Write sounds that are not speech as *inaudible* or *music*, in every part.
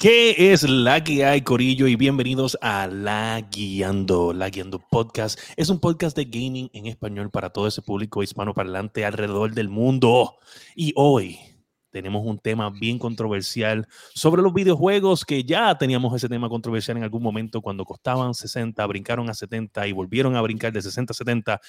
¿Qué es la que hay, Corillo? Y bienvenidos a La Guiando. La Guiando Podcast es un podcast de gaming en español para todo ese público hispanoparlante alrededor del mundo. Y hoy tenemos un tema bien controversial sobre los videojuegos, que ya teníamos ese tema controversial en algún momento cuando costaban 60, brincaron a 70 y volvieron a brincar de 60 a 70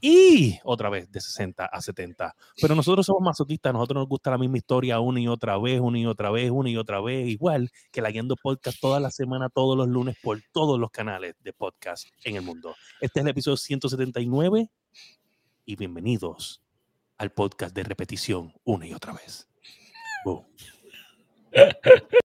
y otra vez de 60 a 70. Pero nosotros somos masoquistas, nosotros nos gusta la misma historia una y otra vez, una y otra vez, una y otra vez, igual que la Guiando Podcast toda la semana, todos los lunes por todos los canales de podcast en el mundo. Este es el episodio 179 y bienvenidos al podcast de repetición una y otra vez. Boom. *laughs*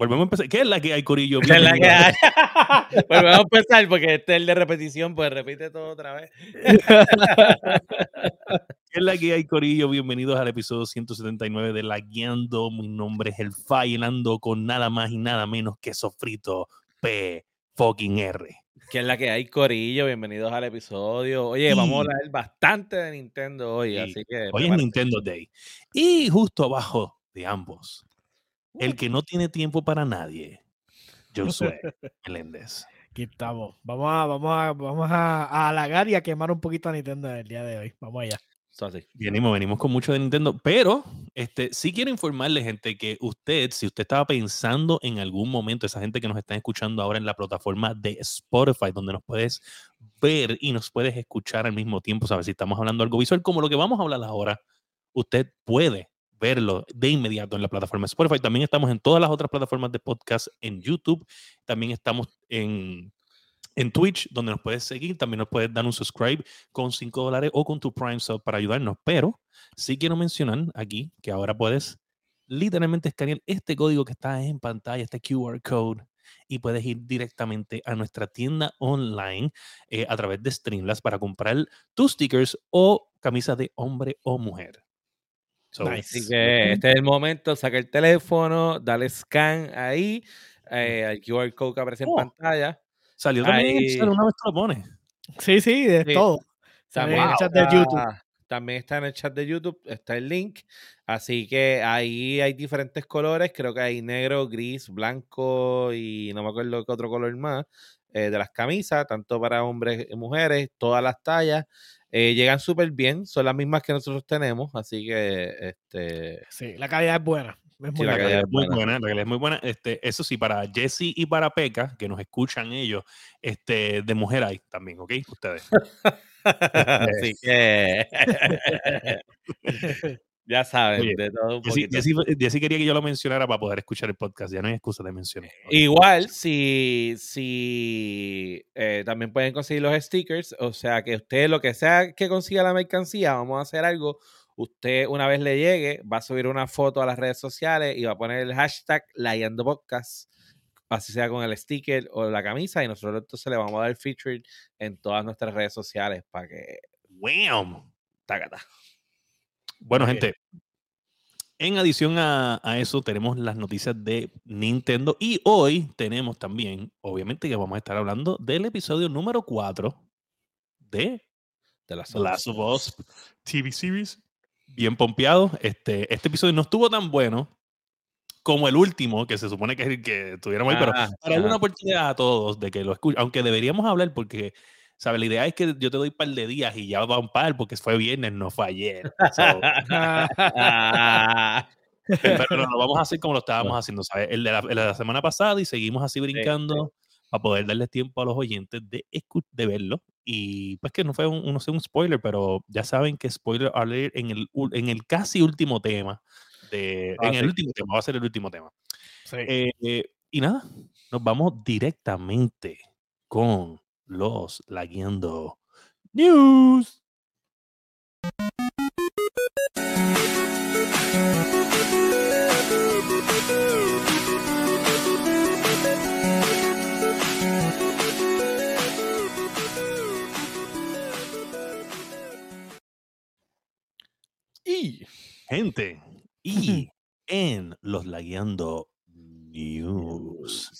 Volvemos a empezar. ¿Qué es la que hay, Corillo? ¿Qué es la que hay? *laughs* Volvemos a empezar porque este es el de repetición, pues repite todo otra vez. *laughs* ¿Qué es la que hay, Corillo? Bienvenidos al episodio 179 de La Guiando. Mi nombre es El Failando con nada más y nada menos que Sofrito P. fucking R. ¿Qué es la que hay, Corillo? Bienvenidos al episodio. Oye, vamos a hablar bastante de Nintendo hoy, así que. Hoy es Nintendo Day. Y justo abajo de ambos el que no tiene tiempo para nadie, Josué *laughs* Meléndez. Aquí estamos. Vamos a, vamos a, vamos a, halagar y a quemar un poquito a Nintendo el día de hoy. Vamos allá. Venimos, venimos con mucho de Nintendo, pero este, sí quiero informarle, gente, que usted, si usted estaba pensando en algún momento, esa gente que nos está escuchando ahora en la plataforma de Spotify, donde nos puedes ver y nos puedes escuchar al mismo tiempo, ¿sabes? Si estamos hablando algo visual, como lo que vamos a hablar ahora, usted puede verlo de inmediato en la plataforma Spotify. También estamos en todas las otras plataformas de podcast, en YouTube, también estamos en, en Twitch, donde nos puedes seguir, también nos puedes dar un subscribe con 5 dólares o con tu Prime Sub para ayudarnos. Pero sí quiero mencionar aquí que ahora puedes literalmente escanear este código que está en pantalla, este QR code, y puedes ir directamente a nuestra tienda online eh, a través de Streamlabs para comprar tus stickers o camisas de hombre o mujer. Así que este es el momento, saca el teléfono, dale scan ahí, eh, al QR code que aparece en oh, pantalla. Salió también en una vez lo pone. Sí, sí, de todo. También, en el chat de YouTube. También está en el chat de YouTube, está el link. Así que ahí hay diferentes colores, creo que hay negro, gris, blanco y no me acuerdo qué otro color más, eh, de las camisas, tanto para hombres y mujeres, todas las tallas. Eh, llegan súper bien, son las mismas que nosotros tenemos, así que este. Sí, la calidad es buena. Es muy, la calidad es muy buena. la calidad es muy buena. Este, eso sí, para Jesse y para Peca, que nos escuchan ellos, este, de mujer hay también, ¿ok? Ustedes. *laughs* así que. Ya saben, de todo un poquito. Jessy, quería que yo lo mencionara para poder escuchar el podcast. Ya no hay excusa de mencionar. Igual, si, si eh, también pueden conseguir los stickers, o sea, que usted lo que sea que consiga la mercancía, vamos a hacer algo. Usted, una vez le llegue, va a subir una foto a las redes sociales y va a poner el hashtag Podcast, así sea con el sticker o la camisa, y nosotros entonces le vamos a dar featured en todas nuestras redes sociales para que. ¡Wham! Tacata. Bueno, gente, en adición a, eso, tenemos las noticias de Nintendo y hoy tenemos también, obviamente, que vamos a estar hablando del episodio número 4 de The Last of Us TV Series. Bien pompeado. Este, este episodio no estuvo tan bueno como el último, que se supone que es el que tuviéramos ahí, pero ah, para dar una oportunidad a todos de que lo escuchen, aunque deberíamos hablar porque ¿Sabes? La idea es que yo te doy un par de días y ya va un par porque fue viernes, no fue ayer. *laughs* *laughs* pero lo vamos a hacer como lo estábamos haciendo, ¿sabes? El de la, semana pasada y seguimos así brincando para poder darles tiempo a los oyentes de, de verlo. Y pues que no fue un, no sé, un spoiler, pero ya saben que spoiler alert en el, en el casi último tema. De, ah, en el último tema, va a ser el último tema. Eh, eh, y nada, nos vamos directamente con los Laguiendo News. Gente, y en los Lagueando News,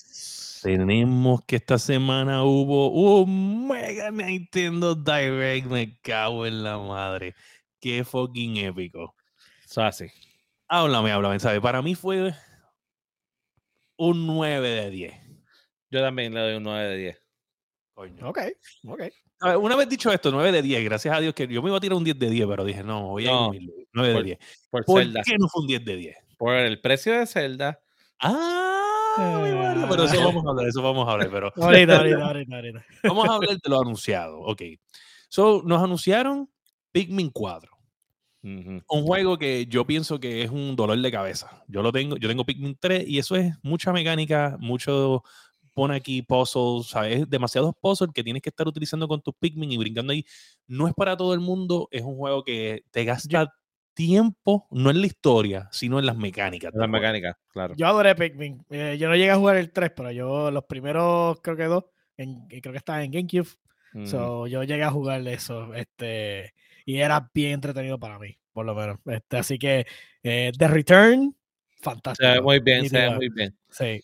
tenemos que esta semana hubo un Mega Nintendo Direct. Me cago en la madre. Qué fucking épico. Eso así. Háblame, háblame, ¿sabes? Para mí fue un 9 de 10. Yo también le doy un 9 de 10. Coño. Ok, ok. A ver, Una vez dicho esto, 9 de 10, gracias a Dios que yo me iba a tirar un 10 de 10, pero dije, no, voy a ir No, humilde, 9 de por- 10. Por ¿Por Zelda. qué no fue un 10 de 10? Por el precio de Zelda. Ah, mi madre, pero eso vamos a hablar, eso vamos a hablar, pero *laughs* Ahorita, ahorita, *laughs* ahorita, ahorita. vamos a hablar de lo *laughs* anunciado, ok. So, nos anunciaron Pikmin 4, Ujú. un juego que yo pienso que es un dolor de cabeza. Yo lo tengo, yo tengo Pikmin 3 y eso es mucha mecánica, mucho pone aquí puzzles, ¿sabes? demasiados puzzles que tienes que estar utilizando con tus Pikmin y brincando ahí. No es para todo el mundo, es un juego que te gasta tiempo, no en la historia, sino en las mecánicas. del La juego. mecánica, claro. Yo adoré Pikmin. Eh, yo no llegué a jugar el 3, pero yo los primeros, creo que dos, en, creo que estaba en GameCube. So, yo llegué a jugar eso. Este, y era bien entretenido para mí, por lo menos. Este, así que eh, The Return, se fantástico. ve muy bien, se ve nítido. muy bien. Sí.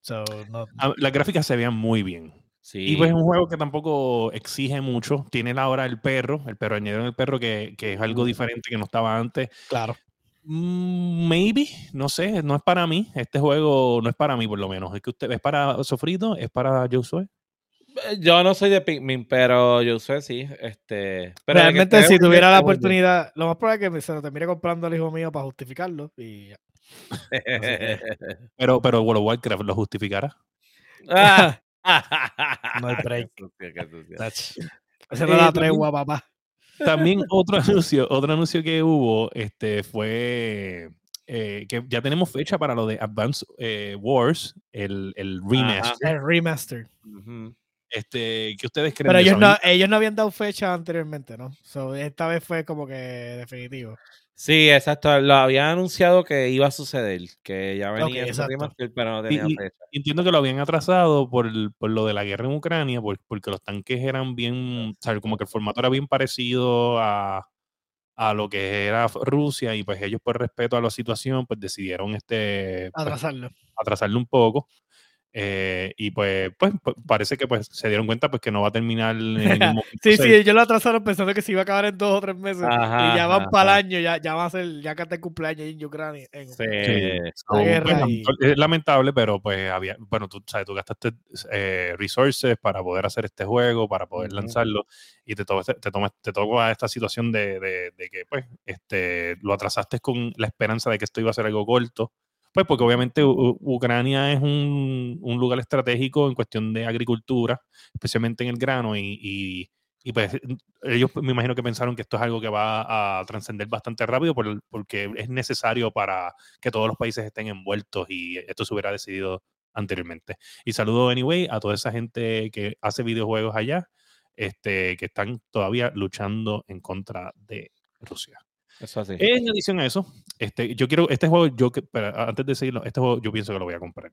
So, no, Ah, Las gráficas se veían muy bien. Sí. Y pues es un juego que tampoco exige mucho. Tiene ahora el perro, el perro, añadieron el perro que, que es algo Ujú. diferente que no estaba antes. claro. Mm, Maybe, no sé, no es para mí. Este juego no es para mí, por lo menos. Es que usted es para Sofrito, es para Josué. Eh, Yo no soy de Pikmin, pero yo sé sí. Este, pero Realmente, esté si tuviera la oportunidad, lo más probable es que me- se lo termine comprando al hijo mío para justificarlo. Y ya. *laughs* Pero, pero World of Warcraft lo justificará. Ah. No hay break. Qué sucio, qué sucio. Esa Eh, no la también- tregua, papá. También *laughs* otro anuncio, otro anuncio que hubo este, fue eh, que ya tenemos fecha para lo de Advance eh, Wars, el, el remaster. El remaster. Este, ¿Qué ustedes creen Pero ellos no, ellos no habían dado fecha anteriormente, ¿no? So, esta vez fue como que definitivo. Sí, exacto. Lo habían anunciado que iba a suceder, que ya venía exacto. remaster, pero no tenía y- fecha. Entiendo que lo habían atrasado por, el- por lo de la guerra en Ucrania, por- porque los tanques eran bien, ¿sabes? como que el formato era bien parecido a, a lo que era Rusia y pues ellos por respeto a la situación pues decidieron este, pues, Atrasarlo. atrasarlo un poco. Eh, y pues, pues, pues, parece que pues se dieron cuenta pues que no va a terminar en *laughs* ningún momento. Sí, sí, ellos lo atrasaron pensando que se iba a acabar en dos o tres meses. Ajá, y ya van para el año, ya, ya va a ser, ya canta el cumpleaños en Ucrania. en Sí. La pues, y- es lamentable, pero pues había, bueno, tú sabes, tú gastaste eh, resources para poder hacer este juego, para poder lanzarlo, y te, to- te, toma- te toca esta situación de, de- de que pues este, lo atrasaste con la esperanza de que esto iba a ser algo corto. Pues porque obviamente Ucrania es un, un lugar estratégico en cuestión de agricultura, especialmente en el grano, y, y- y, pues ellos me imagino que pensaron que esto es algo que va a trascender bastante rápido por- porque es necesario para que todos los países estén envueltos y esto se hubiera decidido anteriormente. Y saludo anyway a toda esa gente que hace videojuegos allá, este, que están todavía luchando en contra de Rusia. Eso así. En adición a eso, este, yo quiero, este juego, yo pero antes de seguirlo, este juego yo pienso que lo voy a comprar.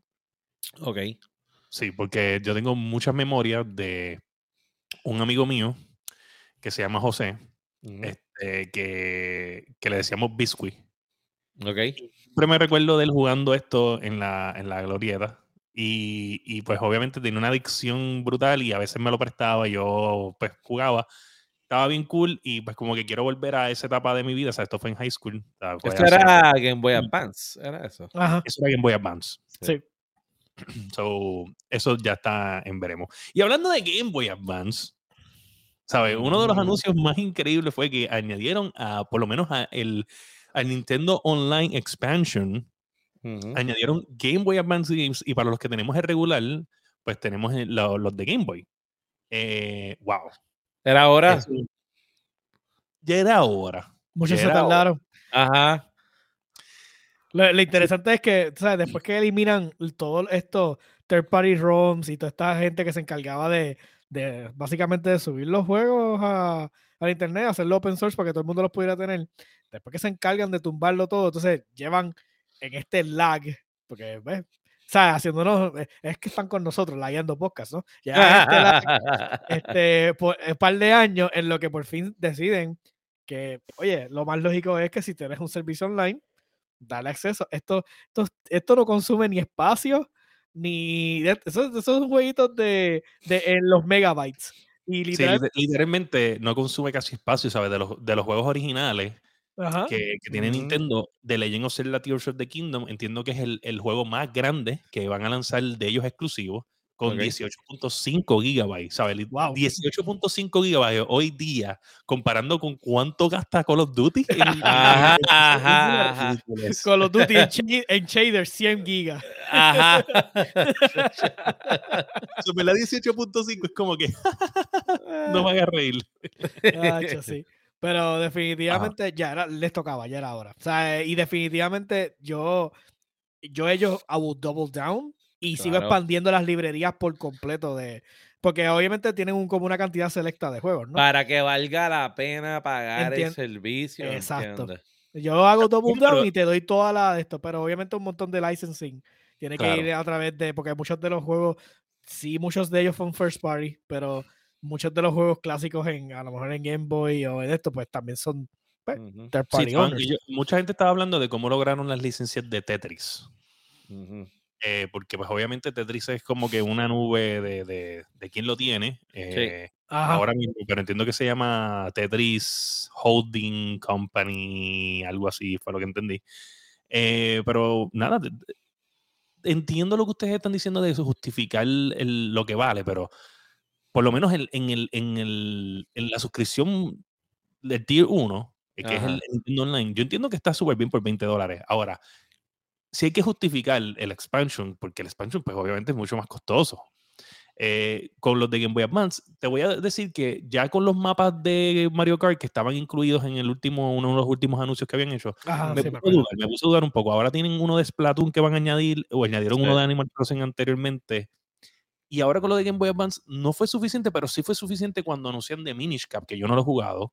Ok. Sí, porque yo tengo muchas memorias de un amigo mío que se llama José, este, que, que le decíamos Biscuit. Ok. Siempre me recuerdo de él jugando esto en la, en la glorieta. Y, y, pues obviamente tenía una adicción brutal y a veces me lo prestaba y yo pues jugaba. Estaba bien cool y pues como que quiero volver a esa etapa de mi vida. O sea, esto fue en high school. Esto era Game Boy Advance, era eso. Ajá. Eso era Game Boy Advance. Sí. *clears throat* So, eso ya está en veremos. Y hablando de Game Boy Advance, ¿sabes? Uno de los Mm. anuncios más increíbles fue que añadieron a, por lo menos a el, al Nintendo Online Expansion, Ujú. añadieron Game Boy Advance Games y para los que tenemos el regular, pues tenemos el- lo- los de Game Boy. Eh, wow. Era ahora. Eso- ya era hora. Muchos se hora. tardaron. Ajá. Lo, lo interesante es que, tú ¿sabes? Después que eliminan todo esto, third party ROMs y toda esta gente que se encargaba de, de básicamente de subir los juegos a, al internet, hacerlo open source para que todo el mundo los pudiera tener, después que se encargan de tumbarlo todo, entonces llevan en este lag, porque, ¿ves? Sea, haciéndonos, eh, es que están con nosotros, lagueando podcast, ¿no? Ya este *laughs* este, por un par de años en lo que por fin deciden que, oye, lo más lógico es que si tienes un servicio online, dale acceso. Esto, esto, esto no consume ni espacio, ni... Esos, son jueguitos de, de en los megabytes. Y literalmente no consume casi espacio, ¿sabes? De los, de los juegos originales que, que, tiene Nintendo, de Legend of Zelda Tears of the Kingdom, entiendo que es el, el, juego más grande que van a lanzar de ellos exclusivos con 18.5 gigabytes, ¿sabes? 18.5 gigabytes hoy día, comparando con cuánto gasta Call of Duty. *laughs* ajá, ajá, Call of Duty en, *laughs* shader 100 gigas. Ajá. *laughs* La 18.5 es como que no me hagas reír. sí. Pero definitivamente ya era, les tocaba, ya era hora. O sea, y definitivamente yo, yo ellos, I will double down y sigo expandiendo las librerías por completo de porque obviamente tienen un, como una cantidad selecta de juegos, ¿no? Para que valga la pena pagar el servicio. Exacto. Yo hago double down y te doy toda la de esto, pero obviamente un montón de licensing tiene que ir a través de, porque muchos de los juegos, sí, muchos de ellos son first party, pero muchos de los juegos clásicos en, a lo mejor en Game Boy o en esto, pues también son pues, third party. mucha gente estaba hablando de cómo lograron las licencias de Tetris. Eh, porque pues obviamente Tetris es como que una nube de, de, de quién lo tiene. Eh, ahora mismo, pero entiendo que se llama Tetris Holding Company, algo así, fue lo que entendí. Eh, pero nada, entiendo lo que ustedes están diciendo de eso, justificar el, lo que vale, pero por lo menos en, el, en, el, en la suscripción del Tier 1, que es el Nintendo Online, yo entiendo que está súper bien por 20 dólares. Ahora, si hay que justificar el expansion, porque el expansion, pues obviamente es mucho más costoso. Eh, con los de Game Boy Advance, te voy a decir que ya con los mapas de Mario Kart que estaban incluidos en el último, uno de los últimos anuncios que habían hecho, me, puse a dudar, un poco. Ahora tienen uno de Splatoon que van a añadir, o añadieron uno de Animal Crossing anteriormente. Y ahora con lo de Game Boy Advance no fue suficiente, pero sí fue suficiente cuando anuncian de Minish Cap, que yo no lo he jugado.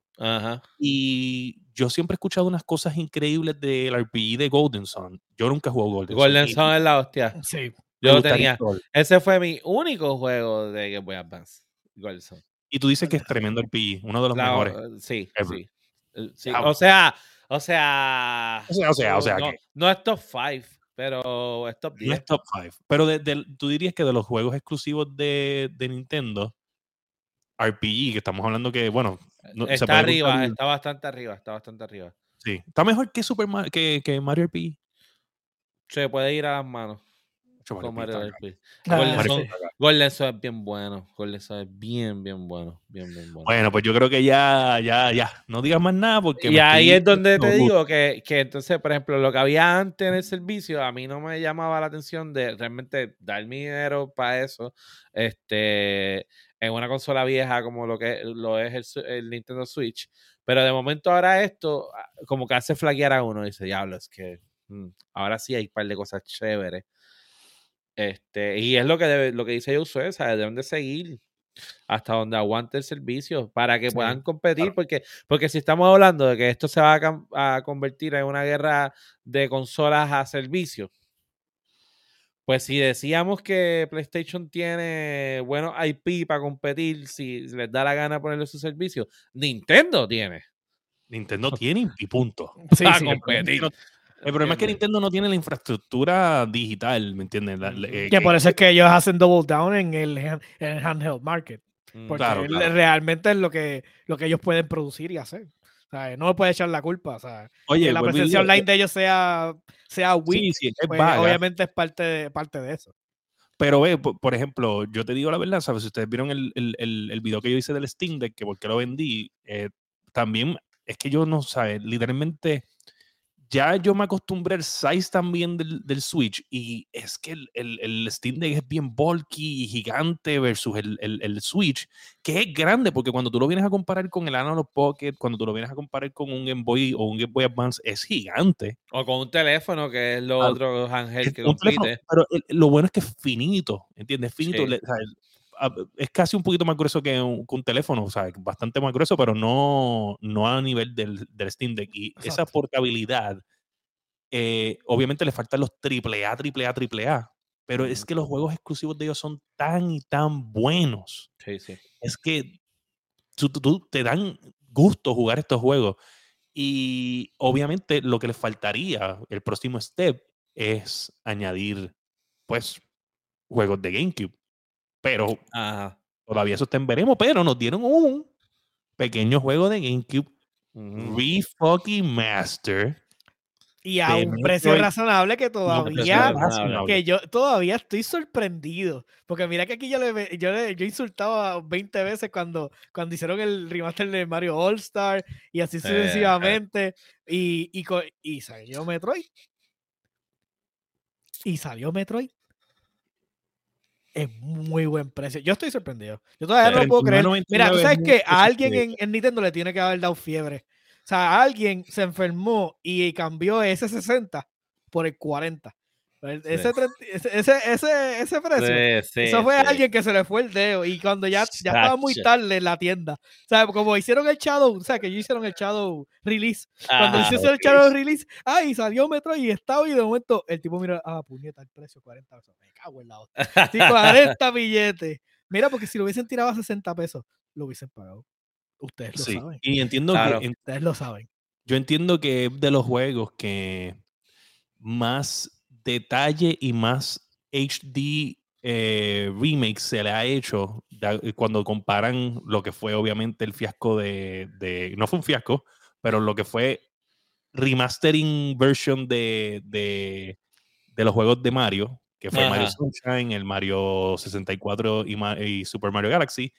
Y yo siempre he escuchado unas cosas increíbles del RPG de Golden Sun. Yo nunca he jugado Golden, Sun. Golden Sun es la hostia. *laughs* Sí. Yo lo tenía. Ese fue mi único juego de Game Boy Advance. Golden Sun. Y tú dices que es tremendo RPG, uno de los mejores. Sí, sí. sí. O sea, o sea. O sea, o sea, o sea. No, no es top 5 pero es top 10. No es top 5. Pero tú dirías que de los juegos exclusivos de, de, Nintendo, RPG, que estamos hablando que, bueno. está arriba, está bastante arriba, está bastante arriba. Sí. Está mejor que, Super que, que Mario RPG. Se puede ir a las manos. Golden, es bien bueno. Golden es bien, bien bueno. Bien, bien bueno. Bueno, pues yo creo que ya, ya, ya. No digas más nada porque. Y ahí es donde te digo que, que, entonces, por ejemplo, lo que había antes en el servicio, a mí no me llamaba la atención de realmente dar mi dinero para eso. Este. En una consola vieja como lo que lo es el, Nintendo Switch. Pero de momento ahora esto, ah, como que hace flaquear a uno. Y dice, diablo, es que mm, ahora sí hay un par de cosas chéveres este, y es lo que, lo que dice Josué, ¿sabes? Deben de seguir hasta donde aguante el servicio para que puedan competir, porque, porque si estamos hablando de que esto se va a, convertir en una guerra de consolas a servicio, pues si decíamos que PlayStation tiene buenos IP para competir, si les da la gana ponerle su servicio, Nintendo tiene. Nintendo *laughs* tiene y punto. Sí, para competir. El problema es que Nintendo no tiene la infraestructura digital, ¿me entiendes? Eh, que, por eso es que ellos hacen double down en el, en handheld market. Mm, porque realmente es lo que, lo que ellos pueden producir y hacer. Sea, no puede echar la culpa. Sea, Oye, que la presencia online de ellos sea, sea weak, pues, obviamente es parte de, parte de eso. Pero ve, por, ejemplo, yo te digo la verdad, ¿sabes? Si ustedes vieron el, el, el, video que yo hice del Steam Deck, que por qué lo vendí, eh, también es que yo no, ¿sabes? Literalmente ya yo me acostumbré al size también del, del Switch y es que el, el, el, Steam Deck es bien bulky y gigante versus el, el, Switch, que es grande porque cuando tú lo vienes a comparar con el Analog Pocket, cuando tú lo vienes a comparar con un Game Boy o un Game Boy Advance, es gigante. O con un teléfono, que es lo otro Ángel que compite. pero lo bueno es que es finito, ¿entiendes? Finito. Es casi un poquito más grueso que un, teléfono, o sea, bastante más grueso, pero no, no a nivel del, del Steam Deck. Y esa portabilidad, eh, obviamente le faltan los AAA, AAA, AAA, pero es que los juegos exclusivos de ellos son tan y tan buenos. Sí, sí. Es que tú, te dan, gusto jugar estos juegos. Y obviamente lo que les faltaría, el próximo step, es añadir, pues, juegos de GameCube. Pero Ajá. todavía eso está en veremos, pero nos dieron un pequeño juego de GameCube, Ujú. Re-Fucking Master. Y a un precio Metroid- razonable que todavía razonable. que yo todavía estoy sorprendido. Porque mira que aquí yo le yo, le- yo insultaba 20 veces cuando, cuando hicieron el remaster de Mario All Star y así Eh, sucesivamente. Y, y, co- y salió Metroid. Y salió Metroid. Es muy buen precio. Yo estoy sorprendido. Yo todavía no lo puedo creer. Mira, tú 39.99 sabes es que a alguien en, en Nintendo le tiene que haber dado fiebre. O sea, alguien se enfermó y cambió ese 60 por el 40. El- Ese, Sí. 30 ese, ese, ese, precio. Sí, sí, Eso fue sí. alguien que se le fue el dedo y cuando ya, ya estaba muy tarde en la tienda. O sea, como hicieron el Shadow, o sea, que ellos hicieron el Shadow release. Cuando Ajá. hicieron el. Shadow release, ay, salió Metro y estaba y de momento el tipo mira, ah, puñeta, el precio 40 pesos. Me cago en la otra. Sí, *laughs* 40 billetes. Mira, porque si lo hubiesen tirado a 60 pesos, lo hubiesen pagado. Ustedes lo saben. y entiendo Claro. que Ustedes lo saben. yo entiendo que es de los juegos que más detalle y más HD eh, remakes se le ha hecho da- cuando comparan lo que fue obviamente el fiasco de, de- no fue un fiasco, pero lo que fue remastering version de, de, de los juegos de Mario, que fue Mario. Sunshine, el Mario 64 y, Ma- y Super Mario Galaxy,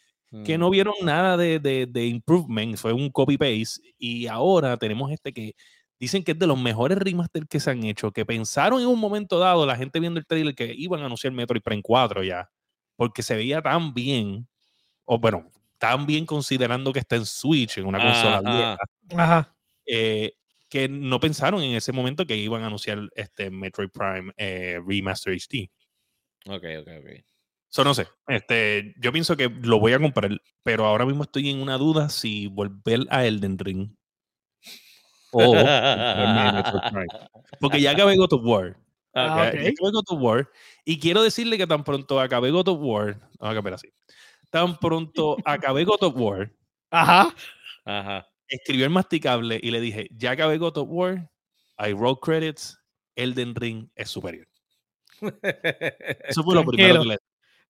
que Mm. no vieron nada de, de, de improvement, fue un copy-paste. Y ahora tenemos este que dicen que es de los mejores remaster que se han hecho, que pensaron en un momento dado, la gente viendo el trailer, que iban a anunciar Metroid Prime 4 ya, porque se veía tan bien, o bueno, tan bien considerando que está en Switch, en una consola vieja, Ajá. eh, que no pensaron en ese momento que iban a anunciar este Metroid Prime eh, Remaster HD. Ok, ok, ok. So, no sé, este, yo pienso que lo voy a comprar, pero ahora mismo estoy en una duda si volver a Elden Ring o. *laughs* Porque ya acabé God of War. Ah, ya- ok. ya acabé God of War. Y quiero decirle que tan pronto acabé God of War, vamos a cambiar así. Tan pronto *laughs* acabé God of War, Ajá. Ajá. escribió el masticable y le dije, ya acabé God of War, I roll credits, Elden Ring es superior. Eso fue lo *laughs* primero que le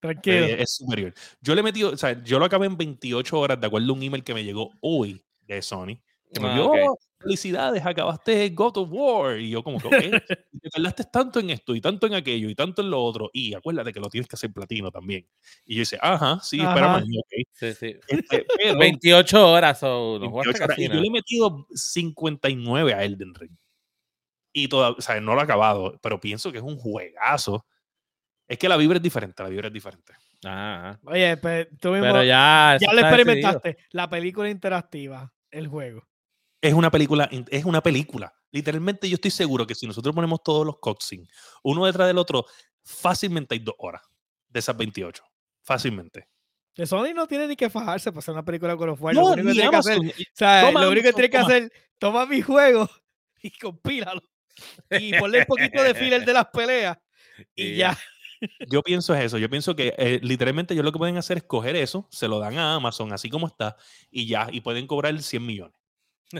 Tranquilo. Eh, es superior. Yo le he metido, o sea, yo lo acabé en 28 horas, de acuerdo a un email que me llegó hoy de Sony. Ah. "Oh, felicidades, acabaste God of War. Y yo como que, ok, *laughs* y te tardaste tanto en esto y tanto en aquello y tanto en lo otro. Y acuérdate que lo tienes que hacer platino también. Y yo dice, ajá, sí, espera Ajá. mañana, ok. Sí, sí. Este, pero 28 *laughs* horas, so, no 28 jugaste horas. casi Y yo le he metido 59 a Elden Ring. Y todavía, o sea, no lo he acabado, pero pienso que es un juegazo. Es que la vibra es diferente, la vibra es diferente. Ajá. Oye, pues, tú mismo Pero ya. ya lo decidido. experimentaste. La película interactiva, el juego. Es una película, es una película. Literalmente yo estoy seguro que si nosotros ponemos todos los cutscenes uno detrás del otro, fácilmente hay dos horas de esas 28. Fácilmente. Que Sony no tiene ni que fajarse para hacer una película con los War. No, lo único que tiene que hacer, o sea, lo único que tiene que hacer, toma mi juego y compílalo. Y ponle un poquito de filler de las peleas *laughs* y Y ya. Yo pienso es eso. Yo pienso que eh, literalmente ellos lo que pueden hacer es coger eso, se lo dan a Amazon así como está y ya, y pueden cobrar 100 millones.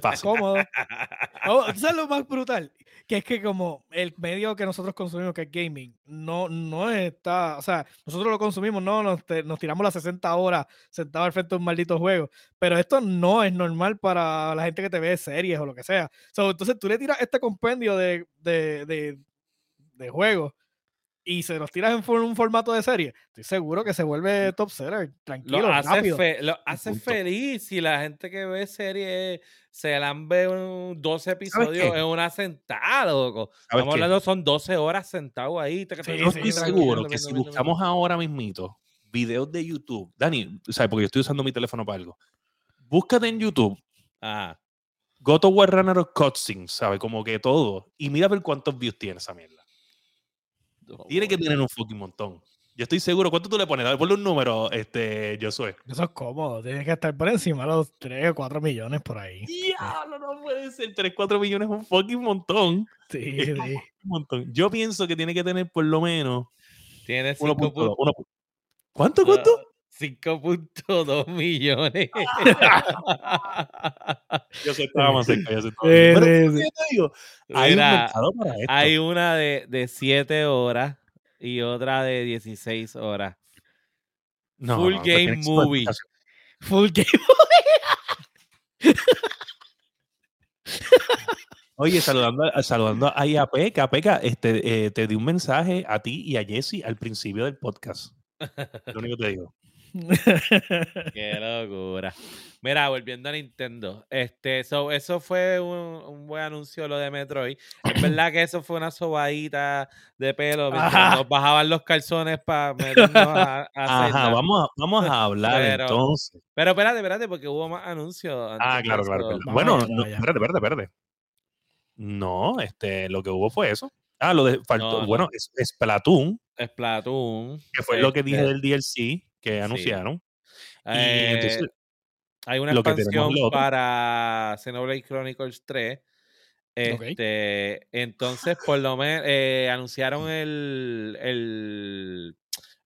Fácil. Cómodo. *laughs* Oh, ¿tú ¿Sabes lo más brutal? Que es que como el medio que nosotros consumimos, que es gaming, no, no está, o sea, nosotros lo consumimos, no, nos, te- nos tiramos las 60 horas sentados al frente de un maldito juego, pero esto no es normal para la gente que te ve series o lo que sea. So, entonces tú le tiras este compendio de, de, de, de juegos y se los tiras en un formato de serie, estoy seguro que se vuelve top seller, tranquilo, Lo hace, rápido. fe- lo hace feliz y la gente que ve series se la ve un 12 episodios en una sentada, loco. ¿Sabes Estamos qué? hablando, son 12 horas sentado ahí. Sí, Yo estoy seguro que si buscamos ahora mismito videos de YouTube, Dani, ¿sabes? Porque yo estoy usando mi teléfono para algo. Búscate en YouTube. God of War Runner of Cutscenes, ¿sabes? Como que todo. Y mira a ver cuántos views tiene esa mierda. Tiene que tener un fucking montón. Yo estoy seguro. ¿Cuánto tú le pones? Dale, ponle un número, este, Josué. Eso es cómodo, tienes que estar por encima de los 3 o 4 millones por ahí. Diablo, no puede ser. 3, 4 millones es un fucking montón. Sí, *laughs* Es sí. un montón. Yo pienso que tiene que tener por lo menos Tiene 1.2. 5 uno pu- ¿Cuánto, cuánto? 5.2 millones. *laughs* Yo sé, estaba más cerca, yo sé, estaba cerca. Pero, sí, ¿por sí. qué te digo? Hay un Mira, mercado para esto. hay una de, de 7 horas y otra de 16 horas. No, full no, game movie. Full game. Oye, saludando, a- *laughs* saludando ahí a Peca. Peca, este, eh, te di un mensaje a ti y a Jesse al principio del podcast. Lo único que te digo. *laughs* Qué locura. Mira, volviendo a Nintendo. Este, so, eso fue un, un buen anuncio lo de Metroid. Es *coughs* verdad que eso fue una sobadita de pelo nos bajaban los calzones para meternos *laughs* a, a Ajá, vamos a, vamos a *laughs* hablar Pero- entonces. Pero espérate, espérate, porque hubo más anuncios. antes Ah, claro, claro. Bueno, no, espérate, espérate, espérate. No, este, lo que hubo fue eso. Ah, lo de faltó, No, no. bueno, es, Splatoon, Splatoon. que fue lo que dije este, del DLC que anunciaron. eh, y entonces, hay una expansión para Xenoblade Chronicles 3. Ok. Este, entonces, por lo menos, anunciaron el, el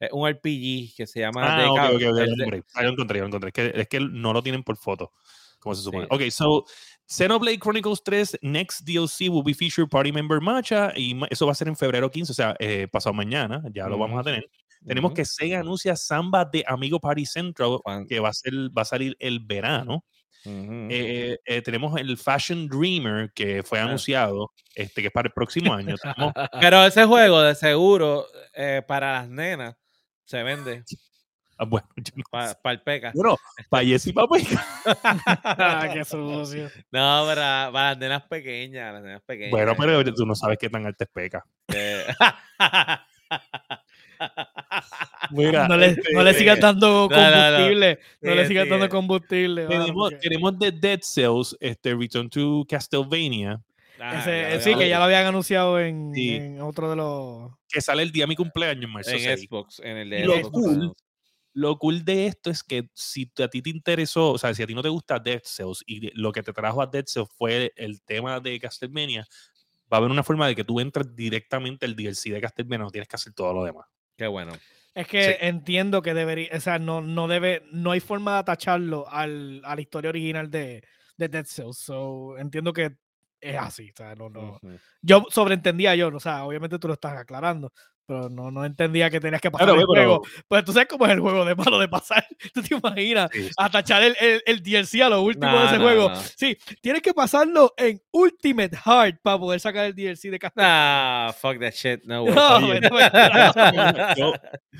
eh, un RPG que se llama Ah, The ok, Cab- ok, ok, el lo de- encontré. Ah, lo encontré, lo encontré. Es que, es que no lo tienen por foto, como se supone. Sí. Ok, so Xenoblade Chronicles 3 Next DLC will be featured party member Matcha y eso va a ser en febrero 15, o sea, eh, pasado mañana, ya lo vamos a tener. Tenemos Ujú. que Sega anuncia Samba de Amigo Party Central, Juan- que va a, ser, va a salir el verano. Ujú. Eh, eh, tenemos el Fashion Dreamer, que fue Ah. anunciado, este, que es para el próximo año. Tenemos- *laughs* Pero ese *laughs* juego, de seguro, eh, para las nenas, se vende ah, bueno, yo no para el peca. Bueno, para Jessy Papeca. *laughs* Qué sucio. No, para, para las nenas pequeñas, las nenas pequeñas. Bueno, pero tú no sabes qué tan alta es Peca. Mira, No le, este, no le sigas dando no, no, no. combustible. No, le sigas dando combustible. Tenemos, tenemos de Dead Cells, este, Return to Castlevania, Ah, ese- sí, que ya lo habían anunciado en, Sí. en otro de los. que sale el día de mi cumpleaños en marzo en 6. Xbox, en el de lo Xbox. cool, Lo cool de esto es que si a ti te interesó, o sea, si a ti no te gusta Dead Cells y lo que te trajo a Dead Cells fue el tema de Castlevania, va a haber una forma de que tú entres directamente al DLC de Castlevania, no tienes que hacer todo lo demás. Qué bueno. Es que Sí. entiendo que debería, o sea, no, no debe, no hay forma de atacharlo al, a la historia original de, de Dead Cells. So, entiendo que es así. O sea, no, no. Ujú. Yo sobreentendía yo, o sea, obviamente tú lo estás aclarando, pero no, no entendía que tenías que pasar Claro, el pero- juego. Pues tú sabes cómo es el juego de malo de pasar. *laughs* Tú te imaginas Sí, el, el, el DLC a lo último de No, ese no, juego. no. Sí, tienes que pasarlo en Ultimate Hard para poder sacar el DLC de Castlevania. Nah, fuck that shit. No, way. *laughs* No, carajo. *laughs* yo,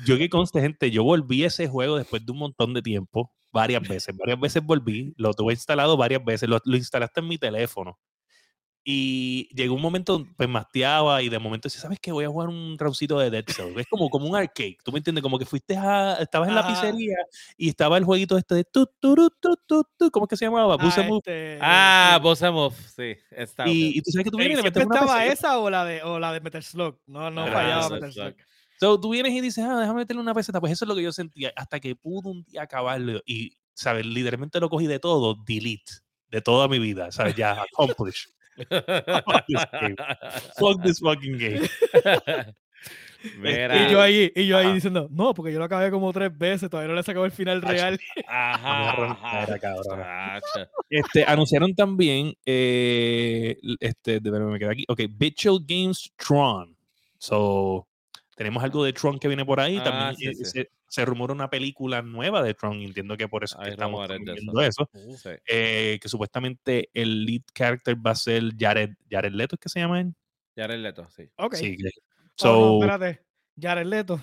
yo que conste, gente, yo volví a ese juego después de un montón de tiempo, varias veces, varias veces volví, lo tuve instalado varias veces, lo, lo instalaste en mi teléfono. Y llegó un momento, pues masteaba y de momento decía, ¿sabes qué? Voy a jugar un roundcito de Dead Cells. Es como, como un arcade, ¿tú me entiendes? Como que fuiste a, estabas en la pizzería y estaba el jueguito este de tu, tu, tu, tu, tu, ¿cómo es que se llamaba? Boost Ah, este, Ah, sí. Boss and Move, sí. Está y, y tú sabes que tú vienes y le ¿Siempre metes una estaba peseta. esa o la de, o la de Metal Slug? No, no fallaba Metal. Slug. So, tú vienes y dices, ah, déjame meterle una peseta. Pues eso es lo que yo sentía hasta que pude un día acabarlo y, ¿sabes? Literalmente lo cogí de todo, delete, de toda mi vida, ¿sabes? Ya, accomplish. Fuck this game. Fuck this fucking game. *laughs* Mira. Y yo ahí, y yo ahí Ajá. diciendo, no, porque yo lo acabé como tres veces, todavía no le he sacado el final Ach, real. Ajá. Ajá. Este, anunciaron también, eh, este, de verdad me quedé aquí. Ok, Bitchel Games Tron. So, tenemos algo de Tron que viene por ahí. Ah, también sí, eh, sí. Se, se rumora una película nueva de Tron. Entiendo que por eso que estamos eso. viendo eso. Sí. eh, que supuestamente el lead character va a ser Jared, Jared Leto, ¿es que se llama él? Jared Leto, sí. Ok. Oh, no, So, espérate. Jared Leto.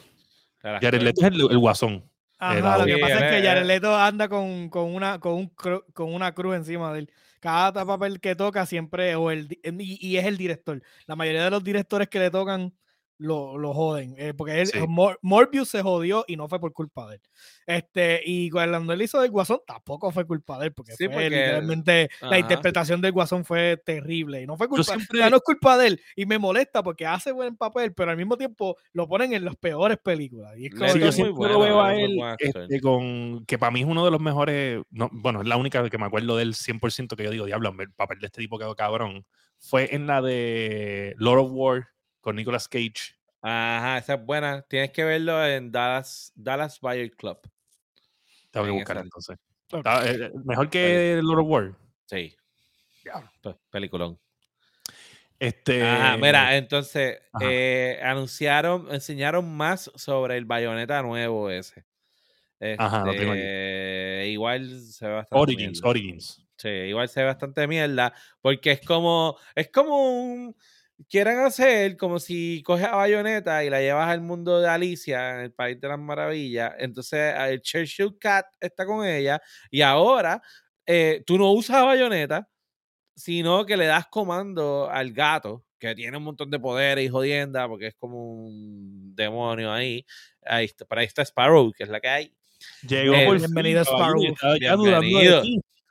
Jared. Leto es el, el guasón. Ajá, lo que pasa es que Jared Leto anda con, con una, con, un cru- con una cruz encima de él. Cada papel que toca siempre, o el, y es el director. La mayoría de los directores que le tocan lo, lo joden. eh, porque él, Sí. Mor- Morbius se jodió y no fue por culpa de él. Este, y cuando él hizo del Guasón, tampoco fue culpa de él, porque, Sí, fue porque- literalmente Ajá. la interpretación del Guasón fue terrible. Y no fue culpa, siempre- ya no es culpa de él. Y me molesta porque hace buen papel, pero al mismo tiempo lo ponen en las peores películas. Y es como Sí, yo siempre bueno, lo veo a él este, con que para mí es uno de los mejores, no, bueno, es la única que me acuerdo del 100% que yo digo, diablo, el papel de este tipo quedó cabrón. Fue en la de Lord of War con Nicolas Cage. Ajá, esa es buena. Tienes que verlo en Dallas, Dallas Buyer Club. Tengo que buscar entonces. Está, eh, mejor que Lord of War. Sí. Pe- Peliculón. Este. Ajá, mira, entonces ajá. eh, anunciaron, enseñaron más sobre el bayoneta nuevo ese. Ajá, lo tengo aquí. Este, igual se ve bastante Origins, mierda. Origins. Sí, igual se ve bastante mierda, porque es como, es como un, quieren hacer como si coges a Bayonetta y la llevas al mundo de Alicia, en el País de las Maravillas, entonces el Churchill Cat está con ella, y ahora eh, tú no usas a Bayonetta, sino que le das comando al gato, que tiene un montón de poderes y jodienda, porque es como un demonio ahí, ahí está, pero ahí está Sparrow, que es la que hay. Llegó Eh, por Sparrow. Bienvenido.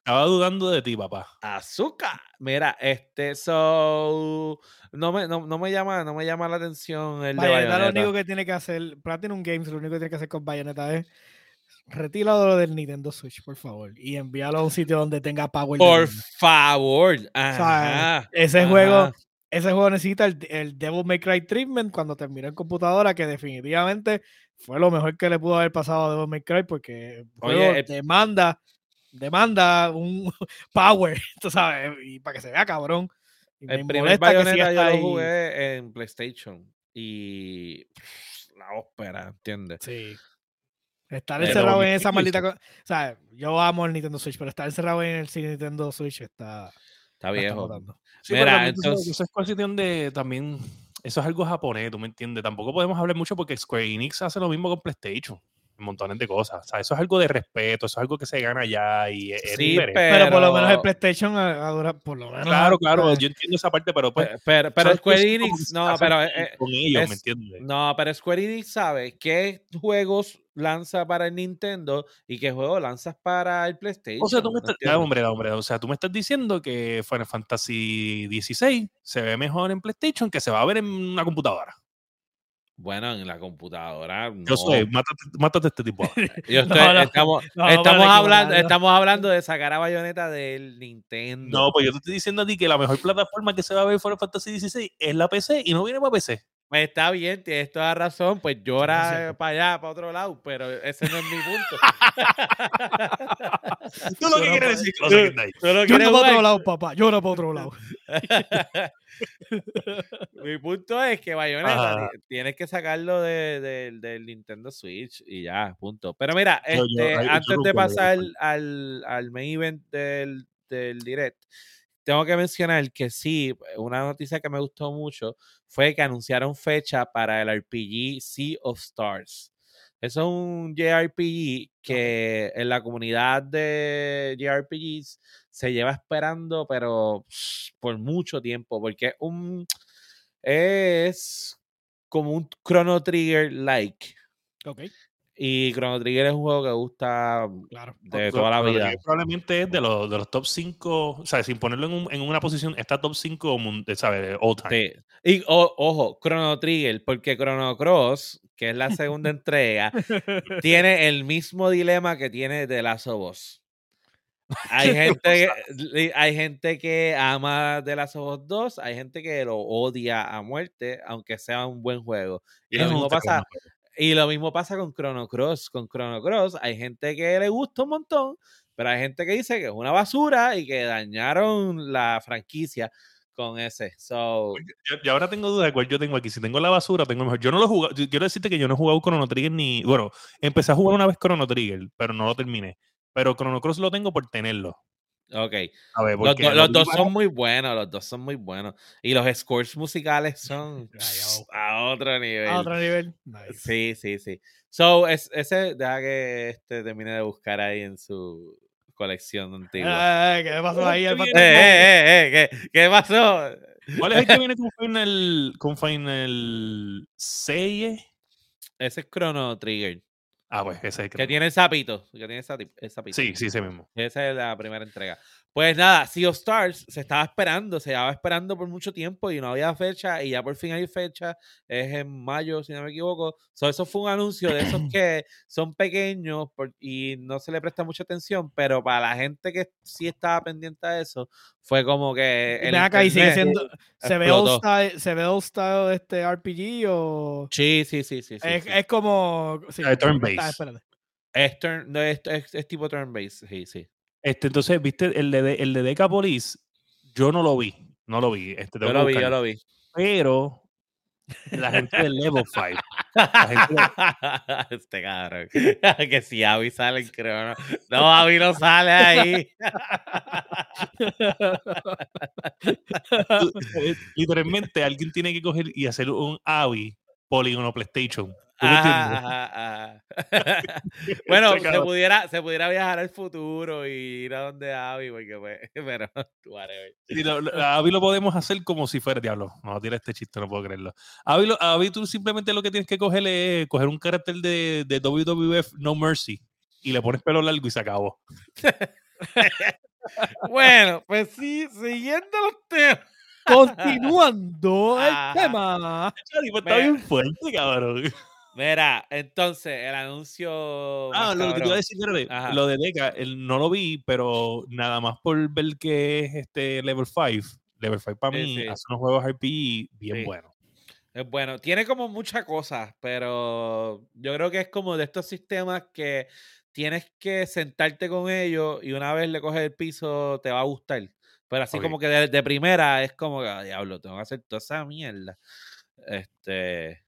Estaba dudando de ti, papá. azúcar. Mira, este, so, no me, no, no me llama, no me llama la atención el de Bayonetta lo Bayonetta. único que tiene que hacer, Platinum Games lo único que tiene que hacer con Bayonetta es retíralo del Nintendo Switch, por favor, y envíalo a un sitio donde tenga power. Por favor. sea, Ajá, ese ajá. juego, ese juego necesita el, el Devil May Cry Treatment cuando terminó en computadora, que definitivamente fue lo mejor que le pudo haber pasado a Devil May Cry, porque el Oye, juego el- demanda, demanda un *laughs* power, *laughs* tú sabes, y para que se vea cabrón. Y me El primer que Bayonetta siga yo hasta lo ahí. jugué en PlayStation. Y pff, la ópera, ¿entiendes? Sí. Estar Pero encerrado en esa que maldita cosa. O sea, yo amo el Nintendo Switch, pero estar encerrado en el Nintendo Switch está, Está viejo. Sí, Mira, pero que entonces- eso es cuestión de también. Eso es algo japonés, tú me entiendes. Tampoco podemos hablar mucho porque Square Enix hace lo mismo con PlayStation. Montones de cosas. O sea, eso es algo de respeto, eso es algo que se gana ya y es, Sí, diferente. Pero, por lo menos el PlayStation a- a dura- por lo menos. Claro, claro, yo entiendo esa parte, pero pues. Pe- Pero, pero. Square Enix, no, pero con- eh, con ellos, es- ¿me entiendes? No, pero Square Enix sabe qué juegos lanza para el Nintendo y qué juegos lanzas para el PlayStation. O sea, tú me estás, hombre, hombre, o sea, tú me estás diciendo que Final Fantasy XVI se ve mejor en PlayStation que se va a ver en una computadora. Bueno, en la computadora. No. Yo soy, mátate, mátate a este tipo. ahora. *laughs* Yo *laughs* estoy- No, *laughs* no, estamos, hablando, estamos hablando de sacar a Bayonetta del Nintendo. No, pues yo te estoy diciendo a ti que la mejor plataforma que se va a ver Final Fantasy XVI es la PC y no viene para PC. Pues está bien, tienes toda razón. Pues llora cierto. para allá, para otro lado, pero ese no es mi punto. *laughs* Tú lo que Yo no quieres puedo- decir ahí. Tú lo no para otro lado, papá. No para otro lado. Mi punto es que Bayonetta tienes que sacarlo de- de- del Nintendo Switch y ya, punto. Pero mira, Yo- yo- este, yo antes de pasar al, al main event del, del direct, tengo que mencionar que sí, una noticia que me gustó mucho fue que anunciaron fecha para el RPG Sea of Stars. Eso es un JRPG que en la comunidad de JRPGs se lleva esperando, pero por mucho tiempo, porque es un es como un Chrono Trigger like. Y Chrono Trigger es un juego que gusta claro. de toda la vida. Probablemente es de los, de los top 5, o sea, sin ponerlo en, un- en una posición, está top 5, ¿sabes? All time. Sí. Y o- ojo, Chrono Trigger, porque Chrono Cross, que es la segunda entrega, *laughs* tiene el mismo dilema que tiene The Last of Us. Hay *laughs* gente, que- hay gente que ama The Last of Us 2, hay gente que lo odia a muerte, aunque sea un buen juego. Y lo mismo pasa, y lo mismo pasa con Chrono Cross. Con Chrono Cross hay gente que le gusta un montón, pero hay gente que dice que es una basura y que dañaron la franquicia con ese. So, Yo, yo ahora tengo duda de cuál yo tengo aquí. Si tengo la basura, tengo mejor. Yo no lo he jugado. Quiero decirte que yo no he jugado Chrono Trigger ni. Bueno, empecé a jugar una vez Chrono Trigger, pero no lo terminé. Pero Chrono Cross lo tengo por tenerlo. Ok. A ver, Los, do- dos son muy buenos, los dos son muy buenos. Y los scores musicales son *laughs* Rayao. a otro nivel. A otro nivel. Nice. Sí, sí, sí. So, es, ese, deja que este termine de buscar ahí en su colección antigua. Eh, ¿Qué pasó ahí? El. Eh, eh, eh, eh, ¿qué, qué pasó? ¿Cuál es el que viene *laughs* con Final, con Final 6? Ese es Chrono Trigger. Ah, pues ese es el que. Que tiene el sapito. Que tiene el sapito. Sí, sí, ese mismo. Esa es la primera entrega. Pues nada, Sea of Stars se estaba esperando, se llevaba esperando por mucho tiempo y no había fecha y ya por fin hay fecha, es en mayo si no me equivoco. So, eso fue un anuncio de esos *clears throat* que son pequeños por- y no se le presta mucha atención, pero para la gente que sí estaba pendiente a eso, fue como que... El acá y sigue siendo. ¿Se ve explotó. style, ¿Se ve old style de este RPG o.? Sí, sí, sí, sí. sí, es, sí. es como. Sí, Ah, turn-based. espérate. Es, turn- no, es, es- es tipo turn-based, sí, sí. Este, entonces, viste, el de, el de Decapolis, yo no lo vi. No lo vi. Este, Yo lo vi, yo lo vi. Pero la gente del Level 5. gente- *laughs* este cabrón. *laughs* que si Abby sale, creo. No, no Abby no sale ahí. eh, literalmente alguien tiene que coger y hacer un AVI Polygon PlayStation. *laughs* *laughs* Bueno, se pudiera, se pudiera viajar al futuro y ir a donde Abby, porque pues, *laughs* pero, whatever. Y lo- lo- a Abby lo podemos hacer como si fuera diablo. No, tira este chiste, no puedo creerlo. Abby, lo- Abby tú simplemente lo que tienes que coger es coger un carácter de, de WWF No Mercy y le pones pelo largo y se acabó. Bueno, pues sí, siguiendo los temas. Continuando el tema. Pues está bien fuerte, cabrón. Mira, entonces, el anuncio. Ah, lo que te iba a decir, Ajá. lo de Deca, el- no lo vi, pero nada más por ver que es este Level 5. Level 5 para mí sí. hace unos juegos RPG bien Sí. buenos. Es bueno, tiene como muchas cosas, pero yo creo que es como de estos sistemas que tienes que sentarte con ellos y una vez le coges el piso te va a gustar. Pero así como que de, de primera es como "Ah, diablo, tengo que hacer toda esa mierda. Este,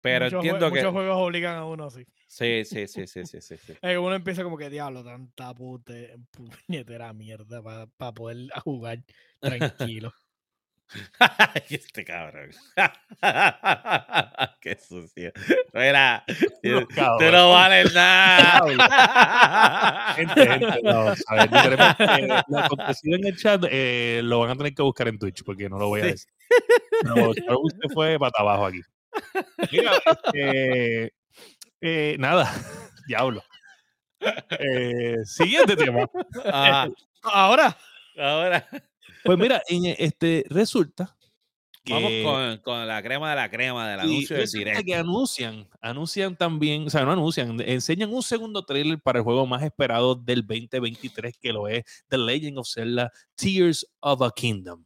pero muchos, jue- entiendo que... muchos juegos obligan a uno así. Sí, *laughs* sí, sí, sí, sí, sí. sí. Eh, uno empieza como que diablo, tanta pute, puñetera mierda para poder jugar tranquilo. *laughs* Este cabrón. *laughs* Qué sucio. Mira, No, cabrón. no vales nada. Gente, gente, no, ¿sabes? Literalmente, lo acontecido en el chat eh, lo van a tener que buscar en Twitch porque no lo voy a Sí. decir. Pero usted fue para abajo aquí. Mira, *laughs* este, eh, nada, *laughs* diablo. Eh, siguiente tema. Ajá. Ahora, Ahora Pues mira, este, resulta que, vamos con, con la crema de la crema del anuncio del directo. que anuncian, anuncian también, o sea, no anuncian, enseñan un segundo trailer para el juego más esperado del 2023 que lo es The Legend of Zelda Tears of a Kingdom.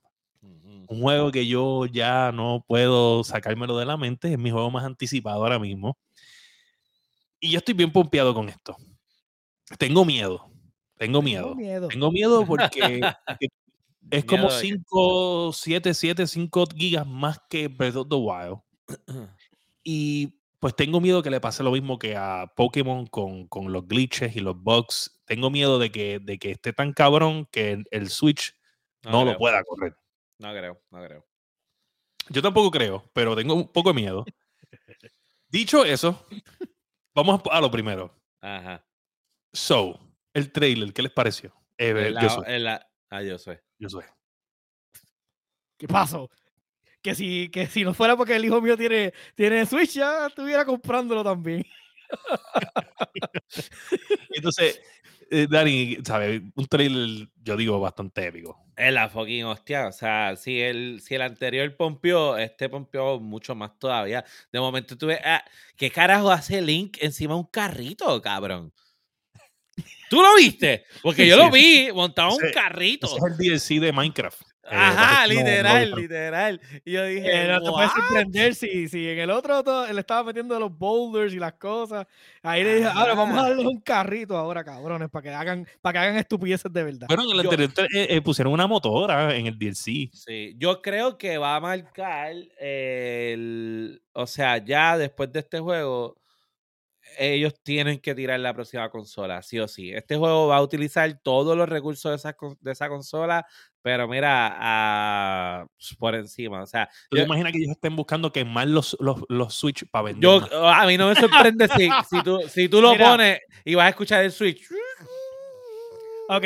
Un juego que yo ya no puedo sacármelo de la mente, es mi juego más anticipado ahora mismo. Y yo estoy bien pompeado con esto. Tengo miedo, tengo miedo. tengo miedo. Tengo *laughs* miedo porque, es como Miedo de que- 5, 7, 7, 5 gigas más que Breath of the Wild. *clears throat* Y pues tengo miedo que le pase lo mismo que a Pokémon con, con los glitches y los bugs. Tengo miedo de que, de que esté tan cabrón que el, el Switch no, lo pueda correr. No creo, no creo. Yo tampoco creo, pero tengo un poco de miedo. *laughs* Dicho eso, vamos a lo primero. Ajá. So, el trailer, ¿qué les pareció? Eh, yo soy, la- Ah, yo soy. yo soy. ¿Qué pasó? Que si, que si no fuera porque el hijo mío tiene, tiene Switch, ya estuviera comprándolo también. *laughs* Entonces, eh, Dani, ¿sabes? Un trailer, yo digo, bastante épico. Es la fucking hostia. O sea, si el, si el anterior pompió, este pompió mucho más todavía. De momento tuve. ah, ¿Qué carajo hace Link encima de un carrito, cabrón? ¿Tú lo viste? Porque yo Sí, lo vi montado en un Ese- carrito. Ese es el DLC de Minecraft. Eh, Ajá, no- no- literal, no- literal. Y yo dije, Eh, no te puedes sorprender si, si en el otro todo- él estaba metiendo los boulders y las cosas. Ahí le dije, ahora vamos a Ajá. darles un carrito ahora, cabrones, para que hagan, para que hagan estupideces de verdad. Bueno, en el Yo- anterior eh, eh, pusieron una motora en el DLC. Sí, yo creo que va a marcar el. O sea, ya después de este juego, ellos tienen que tirar la próxima consola, sí o sí. Este juego va a utilizar todos los recursos de esa, de esa consola, pero mira, a- por encima. O sea, ¿Tú yo, te imaginas que ellos estén buscando quemar los, los, los Switch para vender yo- más? a mí no me sorprende si, si, tú, si tú lo Mira. pones y vas a escuchar el Switch. Ok,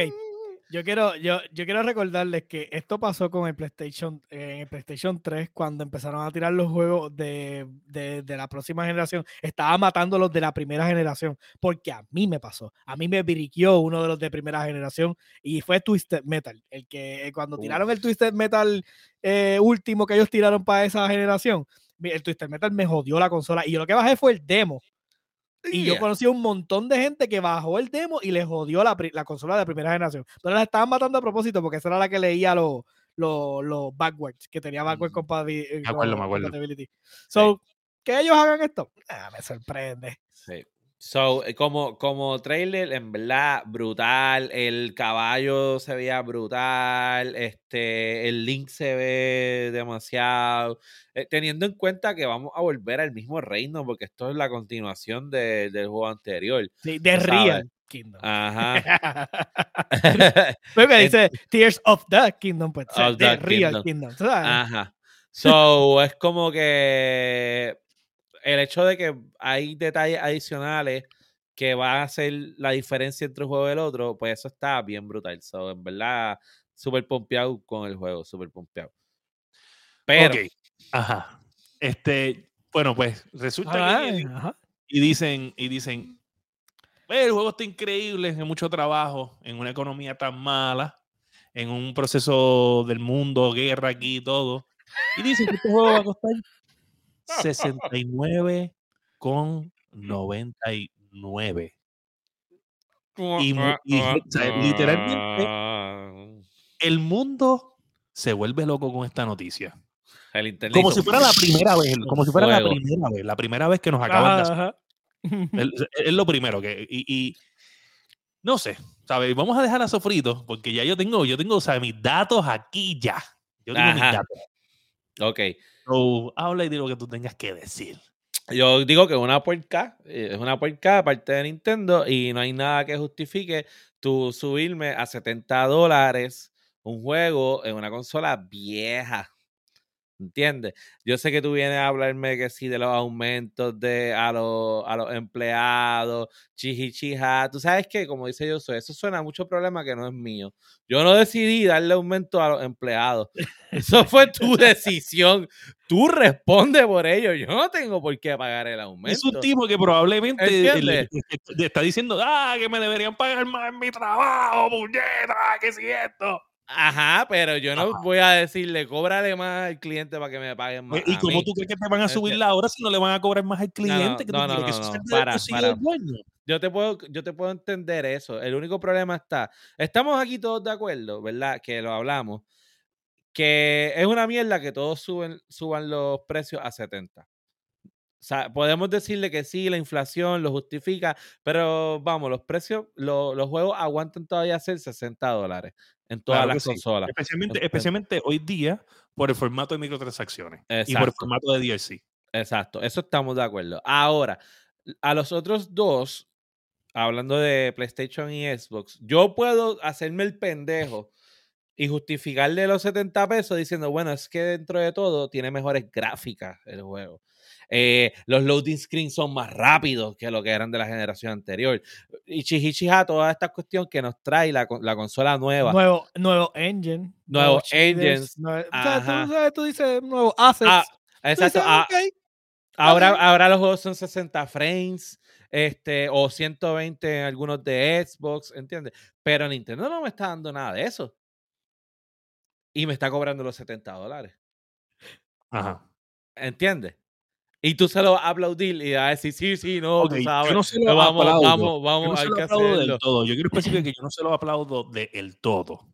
yo quiero, yo, yo quiero recordarles que esto pasó con el PlayStation, eh, en el PlayStation 3 cuando empezaron a tirar los juegos de, de- de la próxima generación. Estaba matando los de la primera generación, porque a mí me pasó. A mí me viriquió uno de los de primera generación y fue Twisted Metal. El que eh, cuando Uf. tiraron el Twisted Metal eh, último que ellos tiraron para esa generación, el Twisted Metal me jodió la consola y yo lo que bajé fue el demo. Y yo conocí a un montón de gente que bajó el demo y le jodió la, la consola de primera generación. Pero la estaban matando a propósito porque esa era la que leía los los los backwards, que tenía backward Ujú. compabi- eh, Me acuerdo, me acuerdo. compatibility. So, que ellos hagan esto, ah, me sorprende. Sí. So, eh, como, como trailer, en verdad, brutal. El caballo se veía brutal. Este, el link se ve demasiado. Eh, teniendo en cuenta que vamos a volver al mismo reino, porque esto es la continuación de- del juego anterior. Sí, de Real. Kingdom. Ajá. *laughs* Porque *laughs* dice Tears of the Kingdom, pues. de the Real Kingdom. Kingdom. Ajá. So, es como que el hecho de que hay detalles adicionales que van a hacer la diferencia entre un juego y el otro, pues eso está bien brutal. So, en verdad, súper pompeado con el juego, súper pompeado. Pero, Ok. Ajá. Este, bueno, pues resulta que ajá. y dicen, y dicen, "Ve, el juego está increíble, es mucho trabajo, en una economía tan mala, en un proceso del mundo, guerra aquí y todo. Y dicen que este juego va a costar 69 con 99. Y y, *laughs* o sea, literalmente- El mundo se vuelve loco con esta noticia. el Como si fuera la primera vez, como si fuera la primera vez, la primera vez que nos acaban de hacer Ajá, ajá. Es, *laughs* es lo primero que. Y, y no sé, ¿sabes? Vamos a dejar a Sofrito, porque ya yo tengo, yo tengo, o sea, mis datos aquí ya. Yo tengo mis Ajá. datos. Ok. So, habla y di lo que tú tengas que decir. Yo digo que una puerca, eh, es una puerca aparte de Nintendo y no hay nada que justifique tú subirme a 70 dólares un juego en una consola vieja. ¿Entiendes? Yo sé que tú vienes a hablarme que sí de los aumentos de a los, a los empleados, chihichija. Tú sabes que, como dice yo, eso suena a mucho problema que no es mío. Yo no decidí darle aumento a los empleados. *laughs* Eso fue tu decisión. Tú respondes por ello. Yo no tengo por qué pagar el aumento. Es un tipo que probablemente le está diciendo, ah, que me deberían pagar más en mi trabajo, puñeta, que si esto. Ajá, pero yo no Ajá. voy a decirle, cóbrale más al cliente para que me paguen más. ¿Y cómo mí". tú crees que te van a subir la hora si no le van a cobrar más al cliente? no, no, que no, no, del para, para. Yo te puedo, yo te puedo entender eso. El único problema está, estamos aquí todos de acuerdo, ¿verdad? Que lo hablamos, que es una mierda que todos suben, suban los precios a 70. O sea, podemos decirle que sí, la inflación lo justifica, pero vamos, los precios, lo- los juegos aguantan todavía ser 60 dólares en todas Claro las sí. consolas. Especialmente, Entonces- especialmente hoy día por el formato de microtransacciones y por el Exacto. formato de DLC. Exacto, eso estamos de acuerdo. Ahora, a los otros dos, hablando de PlayStation y Xbox, yo puedo hacerme el pendejo y justificarle los 70 pesos diciendo, bueno, es que dentro de todo tiene mejores gráficas el juego. Eh, los loading screens son más rápidos que lo que eran de la generación anterior. Y chihichija, toda esta cuestión que nos trae la, la consola nueva. Nuevo, nuevo engine. Nuevos shaders, engines, nueve- o sea, ajá. tú, sabes, tú dices nuevos assets. Ah, exacto. dices, ah. Ahora, ahora los juegos son 60 frames, este, o 120 en algunos de Xbox, ¿entiendes? Pero Nintendo no me está dando nada de eso. Y me está cobrando los 70 dólares, Ajá. ¿entiendes? Y tú se lo vas a aplaudir y vas a decir, sí, sí, no, tú yo sabes. no se lo vamos, aplaudo. vamos, Yo vamos, no hay que aplaudo del hacerlo. todo. Yo quiero especificar que yo no se lo aplaudo del todo.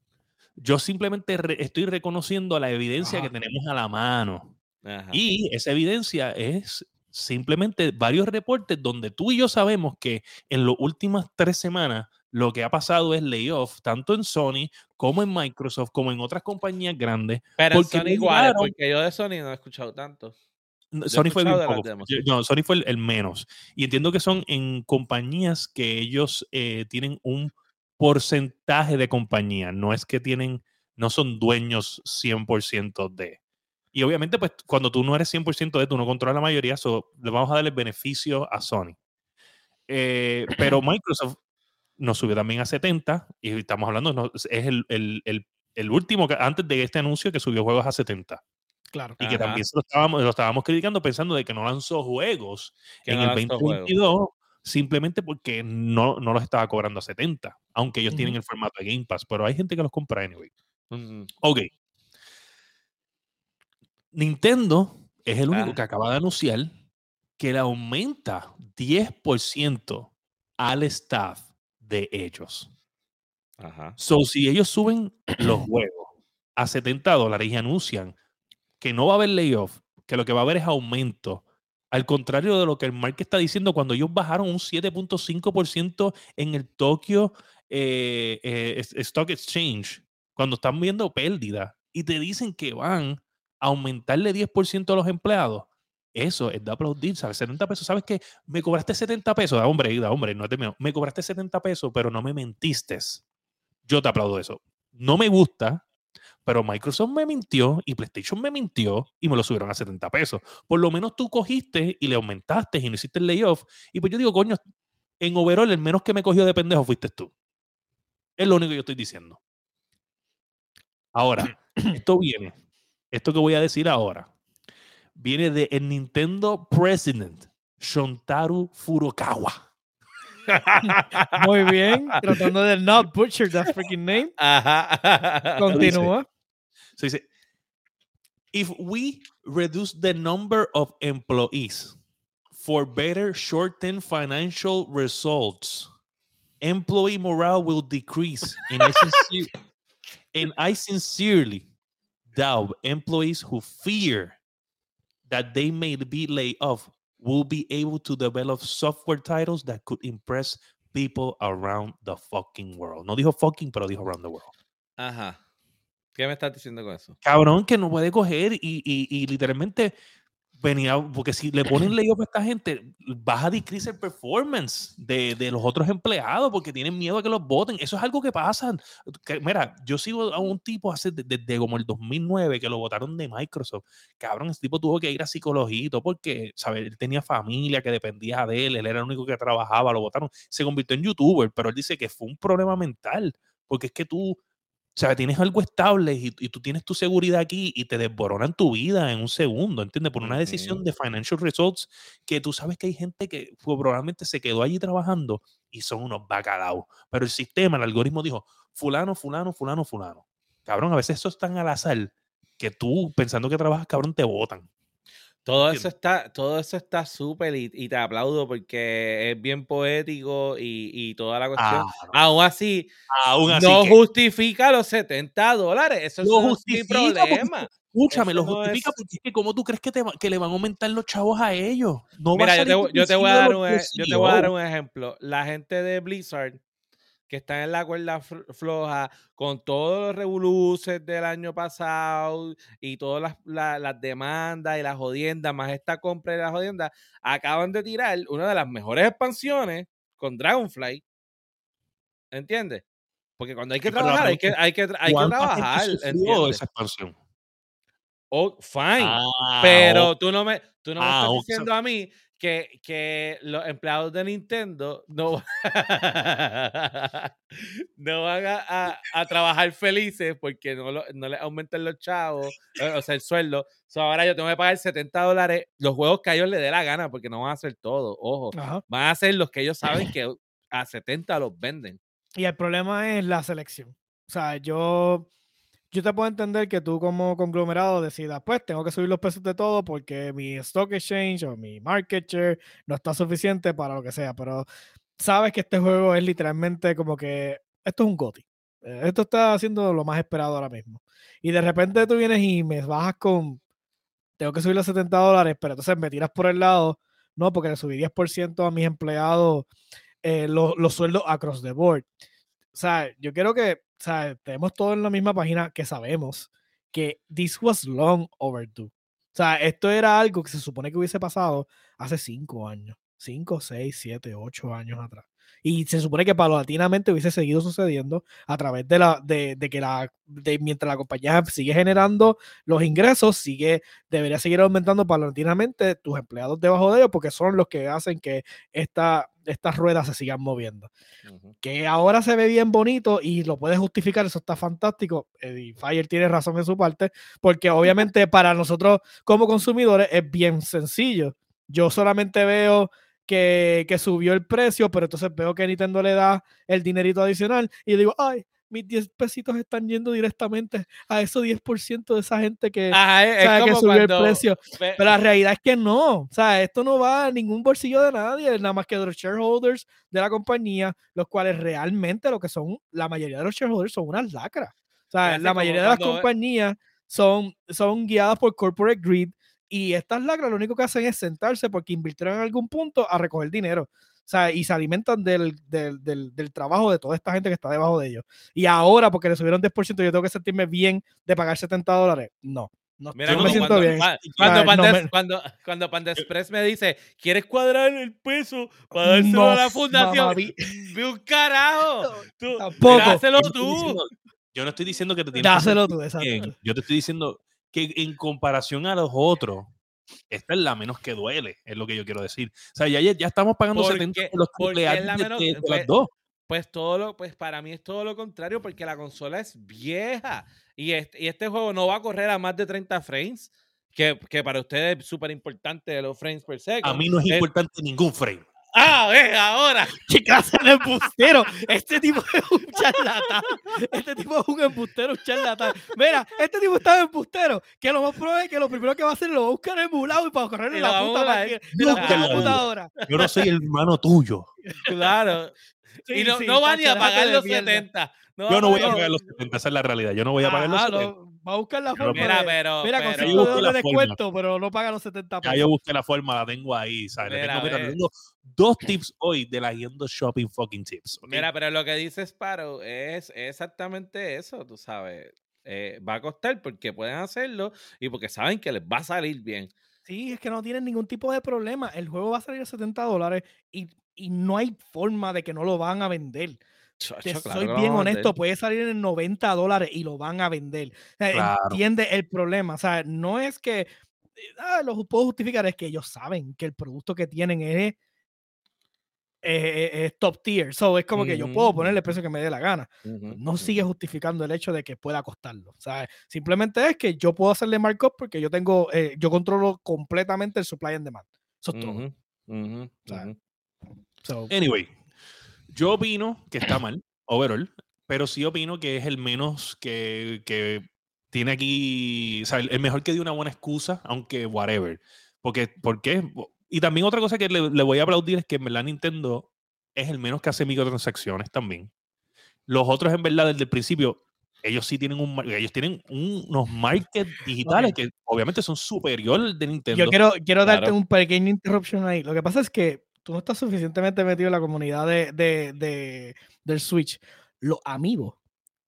Yo simplemente re- estoy reconociendo la evidencia que tenemos a la mano. Ajá. Y esa evidencia es simplemente varios reportes donde tú y yo sabemos que en las últimas tres semanas lo que ha pasado es layoff, tanto en Sony como en Microsoft, como en otras compañías grandes. Pero porque Sony llegaron- porque yo de Sony no he escuchado tanto. Sony fue poco. No, Sony fue el, el menos. Y entiendo que son en compañías que ellos eh, tienen un porcentaje de compañía. No es que tienen, no son dueños 100% de. Y obviamente, pues cuando tú no eres 100% de, tú no controlas la mayoría, so, le vamos a dar el beneficio a Sony. Eh, pero *clears throat* Microsoft nos subió también a 70 y estamos hablando, no, es el, el- el- el último, que- antes de este anuncio que subió juegos a 70 Claro. y que Ajá. también lo estábamos, lo estábamos criticando pensando de que no lanzó juegos Que en no el lanzó juegos. 2022 simplemente porque no, no los estaba cobrando a 70, aunque ellos tienen el formato de Game Pass, pero hay gente que los compra anyway. Ujú. Ok. Nintendo es el único Ah. que acaba de anunciar que le aumenta 10% al staff de ellos. Ajá. So, si ellos suben los juegos a 70 dólares y anuncian que no va a haber layoff, que lo que va a haber es aumento Al contrario de lo que el market está diciendo, cuando ellos bajaron un 7.5% en el Tokyo eh, eh, Stock Exchange, cuando están viendo pérdida y te dicen que van a aumentarle 10% a los empleados, eso es de aplaudir, ¿sabes? 70 pesos, ¿sabes qué? Me cobraste 70 pesos, da hombre, da hombre, no te me, me cobraste 70 pesos, pero no me mentiste. Yo te aplaudo eso. No me gusta, pero Microsoft me mintió y PlayStation me mintió y me lo subieron a 70 pesos. Por lo menos tú cogiste y le aumentaste y no hiciste el layoff. Y pues yo digo, coño, en overall el menos que me cogió de pendejo fuiste tú. Es lo único que yo estoy diciendo. Ahora, *clears throat* esto viene, esto que voy a decir ahora, viene de el Nintendo President, Shontaru Furukawa. *laughs* Muy bien, tratando de not butcher that freaking name. Continúa. So dice, if we reduce the number of employees for better short-term financial results, employee morale will decrease. And I, sincerely, *laughs* and I sincerely doubt employees who fear that they may be laid off will be able to develop software titles that could impress people around the fucking world. No dijo fucking, pero dijo around the world. Ajá. ¿Qué me estás diciendo con eso? Cabrón, que no puede coger y, y, y literalmente venía, porque si le ponen layoff a esta gente, vas a decrease el performance de, de, los otros empleados porque tienen miedo a que los voten. Eso es algo que pasa. Que, mira, yo sigo a un tipo hace desde como el 2009 que lo votaron de Microsoft. Cabrón, ese tipo tuvo que ir a todo porque, ¿sabes? Él tenía familia que dependía de él, él era el único que trabajaba, lo votaron. Se convirtió en youtuber, pero él dice que fue un problema mental porque es que tú o sea, tienes algo estable y, y, tú tienes tu seguridad aquí y te desboronan tu vida en un segundo, ¿entiendes? Por una decisión de financial results que tú sabes que hay gente que pues, probablemente se quedó allí trabajando y son unos bacalaos. Pero el sistema, el algoritmo dijo, fulano, fulano, fulano, fulano. Cabrón, a veces eso es tan al azar que tú, pensando que trabajas, cabrón, te votan. Todo eso está, todo eso está súper y, y, te aplaudo porque es bien poético y, y toda la cuestión. Ah, no. Aún así, Aún así no que, justifica los 70 dólares. Eso no es mi problema. Escúchame, Eso lo no justifica es- porque es que como tú crees que, te, que le van a aumentar los chavos a ellos. No Mira, yo te, con yo te voy a dar un, yo te voy a dar un ejemplo. La gente de Blizzard que está en la cuerda fl- floja con todos los revoluces del año pasado y todas las, la- las demandas y las jodiendas, más esta compra y las jodiendas, acaban de tirar una de las mejores expansiones con Dragonfly. ¿Entiendes? Porque cuando hay que trabajar, hay que, hay que, hay que ¿Cuánta gente trabajar. esa expansión? Oh, fine. Ah, Pero tú no me, tú no me Ah, estás diciendo a mí que, que los empleados de Nintendo no, *laughs* no van a, *laughs* a- a trabajar felices porque no, lo- no les aumenten los chavos, eh, o sea, el sueldo. So, ahora yo tengo que pagar 70 dólares los juegos que a ellos les dé la gana porque no van a hacer todo, ojo. Ajá. Van a hacer los que ellos saben *clears throat* que a 70 los venden. Y el problema es la selección. O sea, yo, yo te puedo entender que tú como conglomerado decidas, pues tengo que subir los precios de todo porque mi stock exchange o mi market share no está suficiente para lo que sea, pero sabes que este juego es literalmente como que esto es un GOTY. Eh, Esto está haciendo lo más esperado ahora mismo. Y de repente tú vienes y me bajas con, tengo que subir los 70 dólares, pero entonces me tiras por el lado, no, porque le subí 10% a mis empleados eh, los sueldos across the board. O sea, yo quiero que, o sea, tenemos todo en la misma página que sabemos que this was long overdue. O sea, esto era algo que se supone que hubiese pasado hace cinco años, cinco, seis, siete, ocho años atrás. Y se supone que paulatinamente hubiese seguido sucediendo a través de la, de, de que la, de mientras la compañía sigue generando los ingresos, sigue, debería seguir aumentando paulatinamente tus empleados debajo de ellos, porque son los que hacen que esta, estas ruedas se sigan moviendo que ahora se ve bien bonito y lo puede justificar, eso está fantástico. Y Fire tiene razón en su parte, porque obviamente para nosotros como consumidores es bien sencillo. Yo solamente veo que, que subió el precio, pero entonces veo que Nintendo le da el dinerito adicional y digo, ay, mis 10 pesitos están yendo directamente a esos 10% de esa gente que, Ajá, es, es sabe que como subió el precio. Pero la realidad es que no. O sea, esto no va a ningún bolsillo de nadie, nada más que de los shareholders de la compañía, los cuales realmente lo que son, la mayoría de los shareholders son unas lacras. O sea, la mayoría de las compañías son, son guiadas por corporate greed Y estas lacras lo único que hacen es sentarse porque invirtieron en algún punto a recoger dinero. O sea, y se alimentan del, del, del, del, trabajo de toda esta gente que está debajo de ellos. Y ahora, porque le subieron 10%, yo tengo que sentirme bien de pagar 70 dólares. No. No, Mira, yo me siento cuando, bien. Cuando, Ay, Panda, no me- cuando, cuando Panda Express me dice, ¿quieres cuadrar el peso para dárselo No, a la fundación? ¡Ve un carajo! Tú, Tampoco. dáselo Yo no estoy tú. diciendo- Yo no estoy diciendo que te tienes que Dáselo sentir tú, exacto. bien. Yo te estoy diciendo que en comparación a los otros, esta es la menos que duele, es lo que yo quiero decir. O sea, ya, ya, estamos pagando ¿Por 70 qué? por los Porque triple A de- menos- de- de las pues, dos. Pues todo lo, pues para mí es todo lo contrario, porque la consola es vieja. Y este, y este juego no va a correr a más de 30 frames. Que, que para ustedes es súper importante los frames per second. A mí no es importante ningún frame. ¡Ah, ve, ahora! *laughs* ¿Qué clase de embustero? Este tipo es un charlatán. Este tipo es un embustero, un charlatán. Mira, este tipo está de embustero. Que lo más probable es que lo primero que va a hacer lo va a buscar emulado y para correr en la puta máquina, la computadora. Yo no soy el hermano tuyo. Claro. Sí, y no, sí, no va ni a pagar los mierda. 70. Yo no voy a pagar los 70, esa es la realidad. Yo no voy a pagar los Ajá, 70. lo- va a buscar la forma Mira, de- pero. Mira, pero- con Yo 5 busco dólares la de forma. descuento, pero no paga los 70 Ya pesos. yo busqué la forma, la tengo ahí, ¿sabes? Le Mira, tengo, mira, ve. tengo dos tips hoy de la Yendo Shopping fucking tips. Mira, pero lo que dice Sparrow es exactamente eso, tú sabes. Eh, va a costar porque pueden hacerlo y porque saben que les va a salir bien. Sí, es que no tienen ningún tipo de problema. El juego va a salir a 70 dólares y, y no hay forma de que no lo van a vender. Te claro soy bien honesto, puede salir en 90 dólares y lo van a vender. O sea, Claro. Entiende el problema. O sea, no es que eh, ah, lo puedo justificar, es que ellos saben que el producto que tienen es, eh, es top tier. So, es como que yo puedo ponerle el precio que me dé la gana. No sigue justificando el hecho de que pueda costarlo. O sea, simplemente es que yo puedo hacerle markup porque yo tengo, eh, yo controlo completamente el supply and demand. Eso es todo. Ujú, sea. So, Anyway, yo opino que está mal, overall, pero sí opino que es el menos que, que tiene aquí, o sea, el, mejor que dio una buena excusa, aunque whatever. Porque, ¿por qué? Y también otra cosa que le, le voy a aplaudir es que en verdad Nintendo es el menos que hace microtransacciones también. Los otros, en verdad, desde el principio, ellos sí tienen un ellos tienen un- unos markets digitales Ok. que obviamente son superiores de Nintendo. yo quiero, quiero darte Claro. un pequeño interruption ahí. Lo que pasa es que tú no estás suficientemente metido en la comunidad de, de- de- del Switch. Los amigos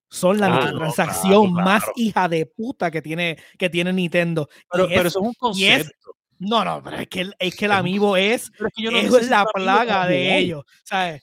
son la Ah, no, claro, más hija de puta que tiene, que tiene Nintendo. pero, es- eso es un es- concepto. no, no, pero es que el, es que el amigo es, es que yo no es la plaga de ellos. ¿sabes?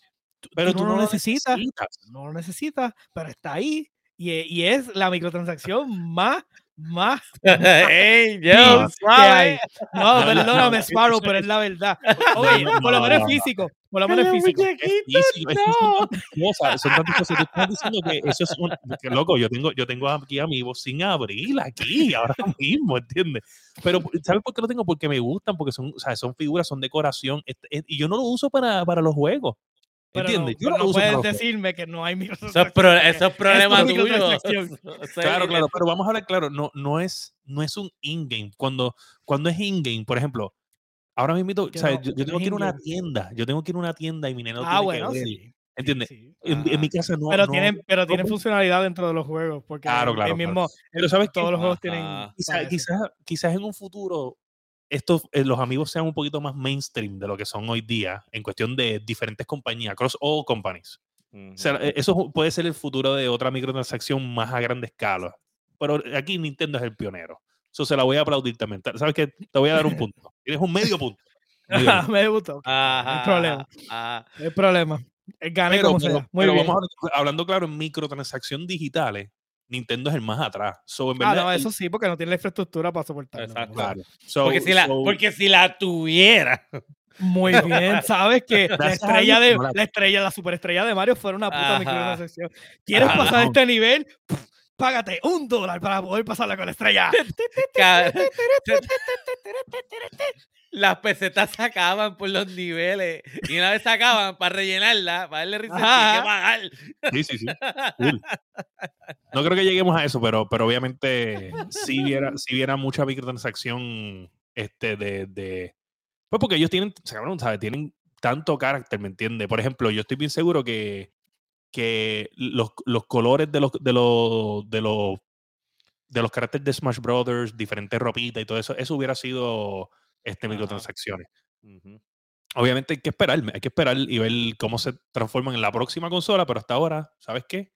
Pero tú no lo necesitas. necesitas. no lo necesitas, pero está ahí. Y, y es la microtransacción más, más *laughs* ¡Ey, yo, *laughs* suave! No, perdóname, Sparrow, pero es- es la verdad. *laughs* Oye, No, por lo no, menos no, es no. físico. Por lo menos es físico. Es físico, es tantas cosas, son tantas cosas. Tú estás diciendo que eso es un, que, loco, yo tengo, yo tengo aquí amigos sin abrir aquí, ahora mismo, ¿entiendes? Pero, ¿sabes por qué lo tengo? Porque me gustan, porque son, o sea, son figuras, son decoración, este, eh, y yo no lo uso para, para los juegos. ¿Entiendes? no, yo puedes decirme que no hay Eso es, microtransacción. pro- porque eso es problema *laughs* tuyo. Eso *laughs* Claro, claro, pero vamos a hablar claro, no, no es, no es un in-game. Cuando, cuando es in-game, por ejemplo, ahora mismo, Que yo, que tengo que ir a una tienda, yo tengo que ir a una tienda y mi nena lo Ah, tiene bueno, que ver, sí. ¿entiendes? sí. En, en mi casa no. Pero no- tienen, pero tienen no- funcionalidad dentro de los juegos. Porque Claro, claro, el claro. Pero ¿sabes qué? todos los juegos tienen. Ajá. Quizá- para eso. quizás, quizás en un futuro estos, eh, los amigos sean un poquito más mainstream de lo que son hoy día en cuestión de diferentes compañías, cross all companies. O sea, eh, eso puede ser el futuro de otra microtransacción más a grande escala. Pero aquí Nintendo es el pionero. Eso se la voy a aplaudir también. Ta- ¿Sabes qué? Te voy a dar un *laughs* punto. Tienes un medio punto. *laughs* Medio punto. Me gustó. Ajá, No hay problema. ajá. No hay problema. Eh, Gané Pero, como pero- sea. Muy pero bien. vamos a- hablando claro, en microtransacción digitales, Nintendo es el más atrás. So, en Ah, verdad, no, eso sí, porque no tiene la infraestructura para soportarlo. Exacto. Claro. So- Porque si, la, porque si la tuviera. Muy *laughs* bien, sabes que la estrella de la- la estrella, la superestrella de Mario fuera una puta microtransacción. ¿Quieres Ajá, pasar no. este nivel? Pff, Págate un dólar para poder pasarla con la estrella. Las pesetas se acaban por los niveles. Y una vez se acaban, para rellenarla, para darle reset, hay que pagar. Sí, sí, sí. Cool. No creo que lleguemos a eso, pero, pero obviamente si viera, si viera mucha microtransacción este, de, de. Pues porque ellos tienen, cabrón, ¿sabes? Tienen tanto carácter, ¿me entiendes? Por ejemplo, yo estoy bien seguro que, que los, los colores de los, de los, de los de los caracteres de Smash Brothers, diferentes ropitas y todo eso, eso hubiera sido este Ajá. microtransacciones. Obviamente hay que esperar, hay que esperar y ver cómo se transforman en la próxima consola, pero hasta ahora, ¿sabes qué?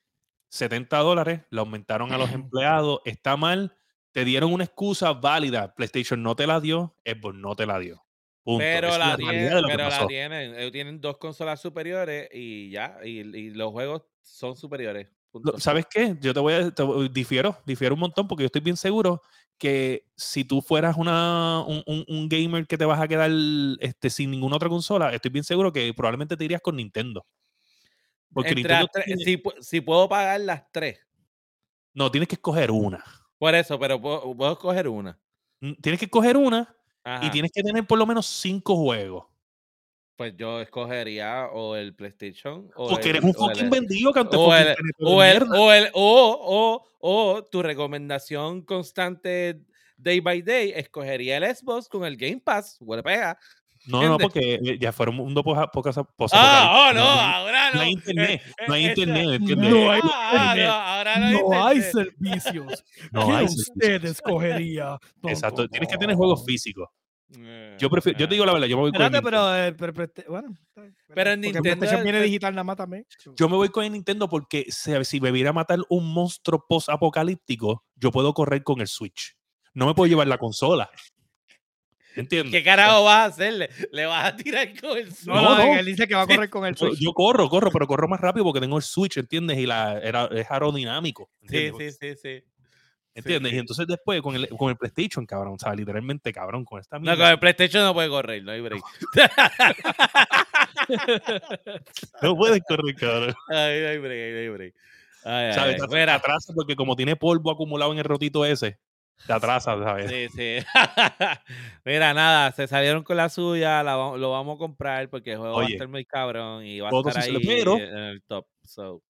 70 dólares, le aumentaron a los *laughs* empleados, está mal, te dieron una excusa válida, PlayStation no te la dio, Xbox no te la dio. Punto. Pero, la, tienen, pero la tienen. Ellos tienen dos consolas superiores y ya. Y, y los juegos son superiores. Punto. ¿Sabes qué? Yo te voy a te difiero, difiero un montón porque yo estoy bien seguro que si tú fueras una, un, un- un gamer que te vas a quedar este, sin ninguna otra consola, estoy bien seguro que probablemente te irías con Nintendo. Porque Entre Nintendo las tres- tiene- si, pu- si puedo pagar las tres. no, tienes que escoger una. Por eso, pero puedo, puedo escoger una. Mm, Tienes que escoger una Ajá. y tienes que tener por lo menos cinco juegos. Pues yo escogería o el PlayStation o Porque el, eres un fucking vendido, canto o el, o, el, o, el- o, o, o tu recomendación constante day by day, escogería el Xbox con el Game Pass, huele pega. No, no, porque eh, ya fuera un mundo posa- posa- Ah, posapocalíptico. oh, no, ahora no. No hay internet, Eh, no hay eh, internet. No hay Ah, internet. no, ahora no hay No hay servicios. *laughs* No ¿Qué hay usted escogería? *laughs* Exacto, tienes que tener juegos físicos. Yo prefiero, yo te digo la verdad, yo me voy con el Espérate, Nintendo. pero, pero, pero este- bueno. Pero en Nintendo viene digital nada más también. Yo me voy con el Nintendo porque si, me viera a matar un monstruo post-apocalíptico, yo puedo correr con el Switch. No me puedo llevar la consola. ¿Entiendes? ¿Qué carajo vas a hacerle? ¿Le vas a tirar con el No, Switch? no, no. él dice que va a correr con el Switch. yo corro, corro, pero corro más rápido porque tengo el Switch, ¿entiendes? Y la, era, es aerodinámico. Sí, ¿entiendes? sí, sí, sí. ¿Entiendes? sí. Y entonces después con el, con el PlayStation, cabrón, o sea, literalmente, cabrón, con esta No, mierda. con el PlayStation no puede correr, no hay break. *laughs* No puedes correr, cabrón. *laughs* Ay, no hay break, no hay break. Ay, ay, ¿Sabes? ay. Mira, atrasa porque como tiene polvo acumulado en el rotito ese, te atrasa, ¿sabes? Sí, sí. *laughs* Mira, nada, se salieron con la suya, la lo vamos a comprar porque el juego va a estar muy cabrón y va a estar ahí pero- en el top. So,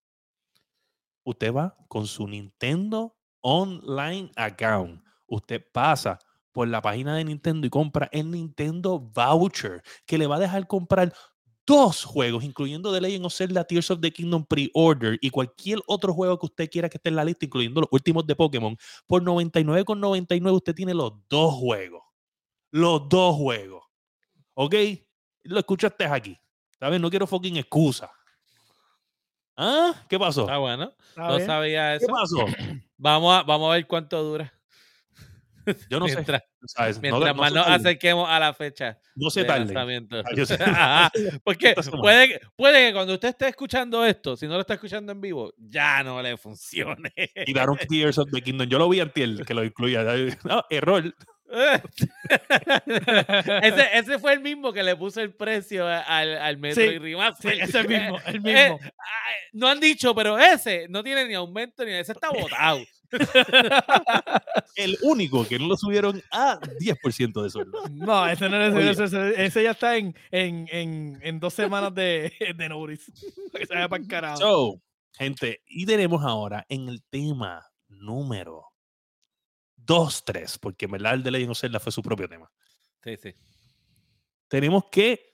usted va con su Nintendo Online Account. Usted pasa por la página de Nintendo y compra el Nintendo Voucher, que le va a dejar comprar dos juegos, incluyendo The Legend of Zelda Tears of the Kingdom Pre-Order y cualquier otro juego que usted quiera que esté en la lista, incluyendo los últimos de Pokémon. Por 99,99 usted tiene los dos juegos. Los dos juegos. ¿Ok? Lo escuchaste aquí. ¿Sabes? No quiero fucking excusa. ¿Ah? ¿Qué pasó? está bueno. Está No bien. sabía ¿Qué eso. pasó? *clears throat* Vamos a, vamos a ver cuánto dura. *laughs* Yo no sé. mientras ¿sabes? No- mientras no más se nos acerquemos a la fecha No se de tarde. Ah. *laughs* Ajá, Porque puede, que- puede que cuando usted esté escuchando esto, si no lo está escuchando en vivo, ya no le funcione. Tiraron Tears of the Kingdom. Yo lo vi antier que lo incluía. *laughs* No, error. ese, ese fue el mismo que le puso el precio al, al Metro Sí, y Remaster. Sí, ese mismo, el Eh, mismo. no han dicho, pero ese no tiene ni aumento ni ese está botado. *laughs* El único que no lo subieron a 10% de sueldo. No, ese no es ese, ese, ya está en, en, en, en dos semanas de, de. *laughs* Que se vaya para el carajo. So, gente, y tenemos ahora en el tema número 2, 3, porque en verdad el de Legend of Zelda fue su propio tema. Sí, sí. Tenemos que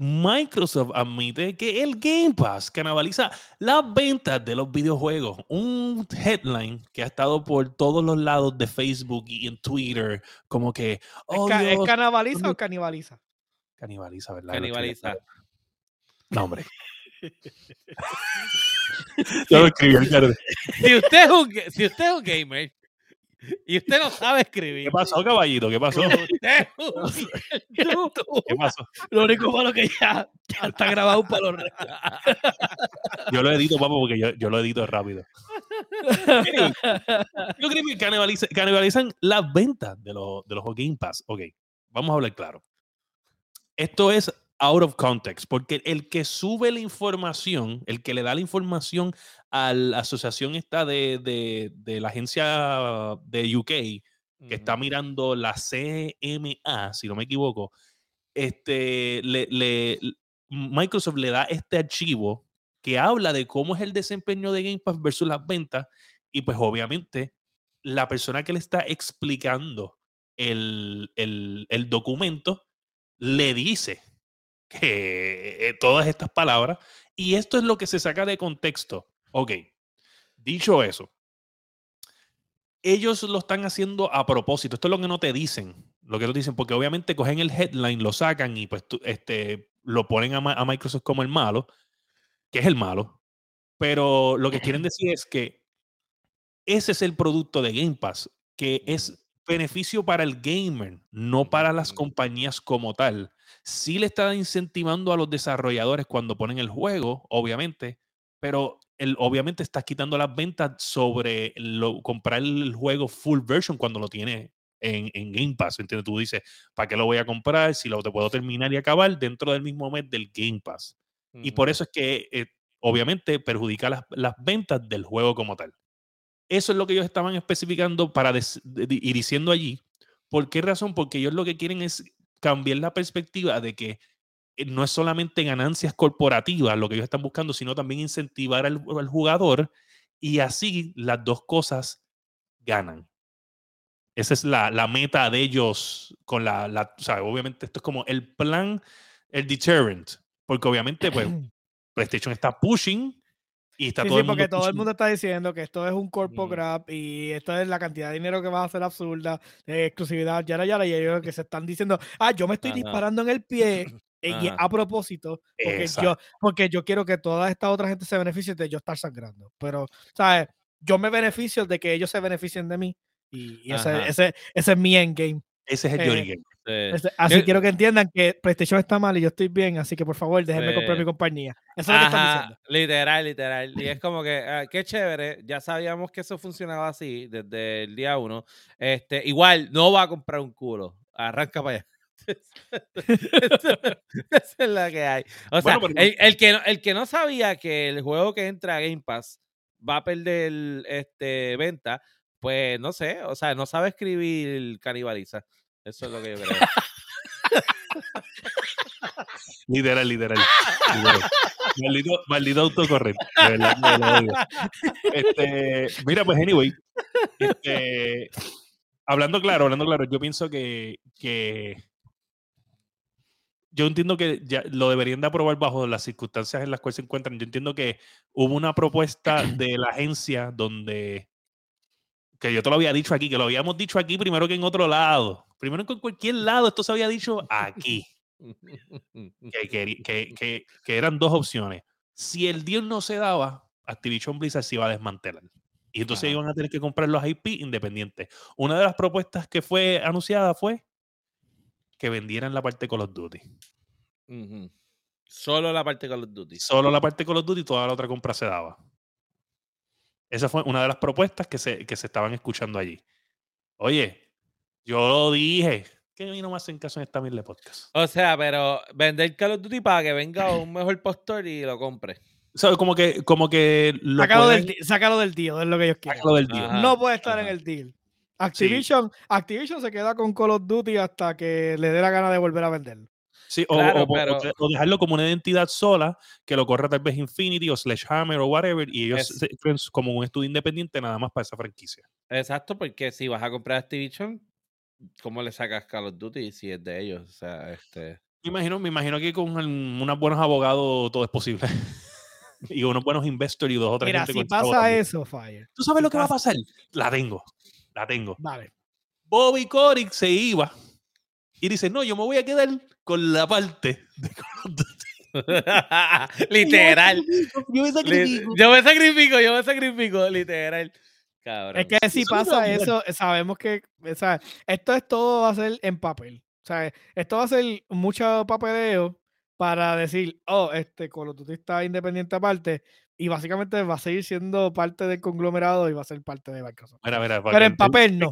Microsoft admite que el Game Pass canibaliza las ventas de los videojuegos. Un headline que ha estado por todos los lados de Facebook y en Twitter, como que, ¿Es, oh, ca- ¿es Dios, canabaliza ¿dónde- o canibaliza? canibaliza, ¿verdad? Canibaliza. No, hombre. *laughs* *laughs* Yo lo escribí. Si usted, es un, si usted es un gamer y usted no sabe escribir, ¿Qué pasó, caballito? ¿Qué pasó? *laughs* *laughs* ¿Qué pasó? Lo único malo que ya, ya está grabado para los *laughs* Yo lo edito, papá, porque yo, yo lo edito rápido. Yo creo que canibaliza- canibalizan las ventas de los, de los Game Pass. Ok, vamos a hablar claro. Esto es out of context, porque el que sube la información, el que le da la información a la asociación esta de, de, de la agencia de UK, que está mirando la CMA, si no me equivoco, este, le, le- Microsoft le da este archivo que habla de cómo es el desempeño de Game Pass versus las ventas y pues obviamente la persona que le está explicando el, el- el documento le dice que eh, todas estas palabras y esto es lo que se saca de contexto. Ok, dicho eso, ellos lo están haciendo a propósito. Esto es lo que no te dicen. Lo que no te dicen, porque obviamente cogen el headline, lo sacan y pues este, lo ponen a, a Microsoft como el malo, que es el malo. Pero lo que quieren decir es que ese es el producto de Game Pass, que es beneficio para el gamer, no para las compañías como tal. Sí le está incentivando a los desarrolladores cuando ponen el juego, obviamente, pero el, obviamente estás quitando las ventas sobre lo, comprar el juego full version cuando lo tiene en, en, Game Pass. ¿Entiendes? Tú dices, ¿para qué lo voy a comprar si lo te puedo terminar y acabar dentro del mismo mes del Game Pass? Y por eso es que eh, obviamente perjudica las, las, ventas del juego como tal. Eso es lo que ellos estaban especificando para ir diciendo allí. ¿Por qué razón? Porque ellos lo que quieren es cambiar la perspectiva de que eh, no es solamente ganancias corporativas lo que ellos están buscando, sino también incentivar al, al jugador y así las dos cosas ganan. Esa es la, la, meta de ellos con la, la o sea, obviamente esto es como el plan, el deterrent, porque obviamente pues *clears throat* PlayStation está pushing y está sí, todo sí, el mundo porque todo el mundo está diciendo que esto es un corpo Mm. grab y esto es la cantidad de dinero que va a ser absurda, de exclusividad, yara yara, y ellos que se están diciendo, ah, yo me estoy Ajá. disparando en el pie eh, y a propósito, porque yo, porque yo quiero que toda esta otra gente se beneficie de yo estar sangrando. Pero, ¿sabes? Yo me beneficio de que ellos se beneficien de mí. Y, y ese, ese, ese es mi endgame. Ese es el Eh, Johnny Game. Sí. Ese- así Yo- quiero que entiendan que PlayStation está mal y yo estoy bien, así que por favor, déjenme comprar mi compañía. Eso es lo que están diciendo. literal, literal. Y es *laughs* como que, ah, qué chévere, ya sabíamos que eso funcionaba así desde el día uno. Este, igual, no va a comprar un culo. Arranca para allá. *laughs* Esa es la que hay. O sea, Bueno, pero- el, el que no, el que no sabía que el juego que entra a Game Pass va a perder este, venta, pues no sé, o sea, no sabe escribir canibaliza. Eso es lo que yo creo. Literal, literal. literal. Maldito, maldito autocorrecto. de verdad lo odio. Este, mira, pues, anyway. este, hablando claro, hablando claro, yo pienso que, que yo entiendo que ya lo deberían de aprobar bajo las circunstancias en las cuales se encuentran. Yo entiendo que hubo una propuesta de la agencia donde que yo te lo había dicho aquí, que lo habíamos dicho aquí primero que en otro lado. Primero en cualquier lado, esto se había dicho aquí *laughs* que, que, que, que- que eran dos opciones. Si el deal no se daba, Activision Blizzard se iba a desmantelar. Y entonces Ajá. iban a tener que comprar los IP independientes. Una de las propuestas que fue anunciada fue que vendieran la parte Call of Duty. Solo la parte Call of Duty. Solo la parte Call of Duty y toda la otra compra se daba. Esa fue una de las propuestas que se, que se estaban escuchando allí. Oye, yo lo dije. Que a mí no me hacen caso en esta mil de podcast. O sea, pero vender Call of Duty para que venga un mejor postor y lo compre. O sea, como que, como que lo Sácalo pueden- del, sácalo del deal, es lo que ellos quieren. sácalo del deal. Ajá. no puede estar ajá. en el deal. Activision, Activision se queda con Call of Duty hasta que le dé la gana de volver a venderlo. Sí, o, Claro, o- o- pero- o dejarlo como una identidad sola, que lo corra tal vez Infinity o Sledgehammer o whatever, y ellos Es- se creen como un estudio independiente nada más para esa franquicia. Exacto, porque si vas a comprar Activision, ¿cómo le sacas Call of Duty si es de ellos? O sea, este. Me imagino, me imagino que con un- unos buenos abogados todo es posible. *laughs* y unos buenos investors y dos o tres Mira, gente si pasa eso, Fire. ¿Tú sabes si lo que va a pasa- pasar? La tengo. La tengo. Vale. Bobby Kotick se iba y dice, no, yo me voy a quedar con la parte de Call of Duty". *laughs* literal. Yo me sacrifico. Yo me sacrifico, yo me sacrifico, literal. Cabrón. Es que si pasa eso, sabemos que o sea, esto es todo va a ser en papel. O sea, esto va a ser mucho papeleo para decir, oh, este Call of Duty está independiente aparte y básicamente va a seguir siendo parte del conglomerado y va a ser parte de Microsoft. Mira, mira, Pero en papel no.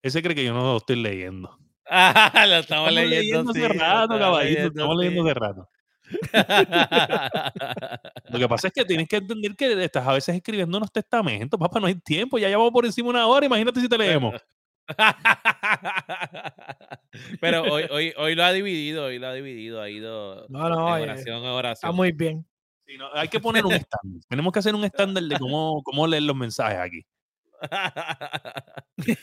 Ese cree que yo no lo estoy leyendo. Ah, *laughs* lo estamos, Estamos leyendo sí, hace rato, estamos caballito. Estamos leyendo sí. hace rato. Lo que pasa es que tienes que entender que estás a veces escribiendo unos testamentos, papá, no hay tiempo, ya llevamos por encima una hora, imagínate si te leemos. *laughs* Pero hoy, hoy, hoy lo ha dividido, hoy lo ha dividido, ha ido No, no, en eh, oración Está oración. muy bien. Sí, no, hay que poner un estándar. Tenemos que hacer un estándar de cómo, cómo leer los mensajes aquí. *laughs*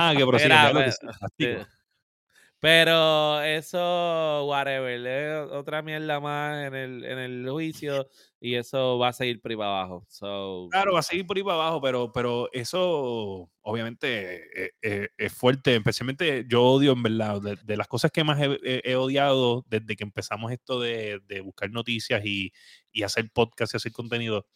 Ah, que prosigue, Pero eso, whatever, es otra mierda más en el, en el juicio y eso va a seguir por ahí para abajo. So, Claro, va a seguir por ahí para abajo, pero, pero eso obviamente eh, eh, es fuerte. Especialmente yo odio, en verdad, de, de las cosas que más he, he- he odiado desde que empezamos esto de, de buscar noticias y, y hacer podcast y hacer contenido,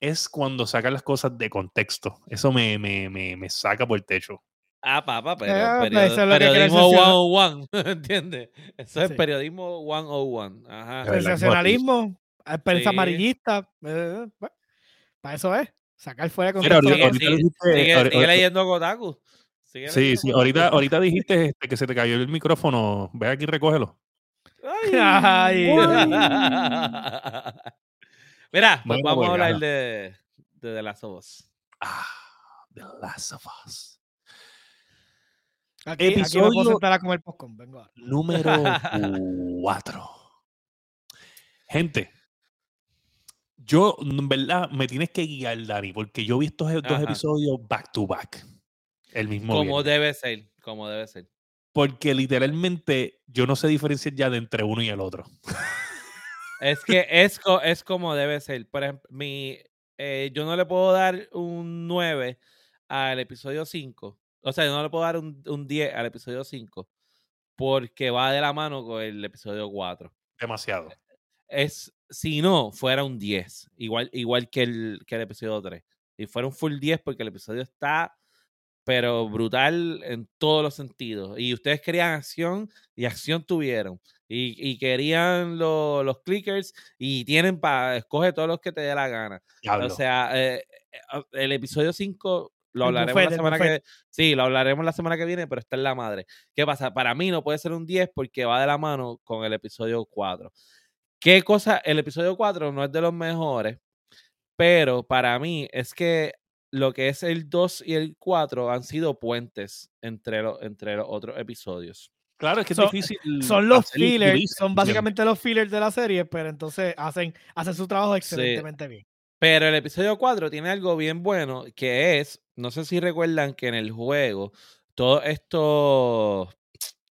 es cuando sacan las cosas de contexto. Eso me, me, me, me saca por el techo. Ah, papá, pero Ah, pues periodo- eso es lo periodismo censurar. *laughs* 101, ¿entiendes? Eso es Sí. periodismo 101. Ajá. Sensacionalismo, prensa Sí. amarillista. eh, bueno, para eso es. Sacar fuera la Sigue, ahorita sigue, dijiste- sigue- ahori- sigue ahori- leyendo Kotaku. Sigue Sí, leyendo sí, ahorita, *laughs* ahorita dijiste este, que se te cayó el micrófono. Ve aquí y recógelo. Ay. Ay. *laughs* Mira, pues Bueno, vamos pues, a hablar gana. de, de The Last of Us. Ah, The Last of Us. Aquí, aquí me puedo Episodio- sentar a comer popcorn. Vengo. Número *laughs* 4. Gente, yo, en verdad, me tienes que guiar, Dani, porque yo vi estos e- dos episodios back to back. El mismo Como debe ser, como debe ser. Porque literalmente yo no sé diferenciar ya de entre uno y el otro. Es que es, es como debe ser. Por ejemplo, mi, eh, yo no le puedo dar un 9 al episodio 5. O sea, yo no le puedo dar un, un 10 al episodio 5 porque va de la mano con el episodio 4. Demasiado. Es, si no, fuera un 10, igual, igual que, el, que el episodio 3. Y fuera un full 10 porque el episodio está, pero brutal en todos los sentidos. Y ustedes querían acción y acción tuvieron. Y, y querían lo- los clickers y tienen para, escoge todos los que te dé la gana. Diablo. O sea, eh, eh, el episodio 5 lo hablaremos buffet, la semana que Sí, lo hablaremos la semana que viene, pero está en la madre. ¿Qué pasa? Para mí no puede ser un 10 porque va de la mano con el episodio 4. ¿Qué cosa? El episodio 4 no es de los mejores, pero para mí es que lo que es el 2 y el 4 han sido puentes entre, los entre los otros episodios. claro, es que es son- difícil. Son los fillers, son básicamente los fillers de la serie, pero entonces hacen, hacen su trabajo excelentemente bien. Pero el episodio 4 tiene algo bien bueno, que es, no sé si recuerdan que en el juego, todos estos,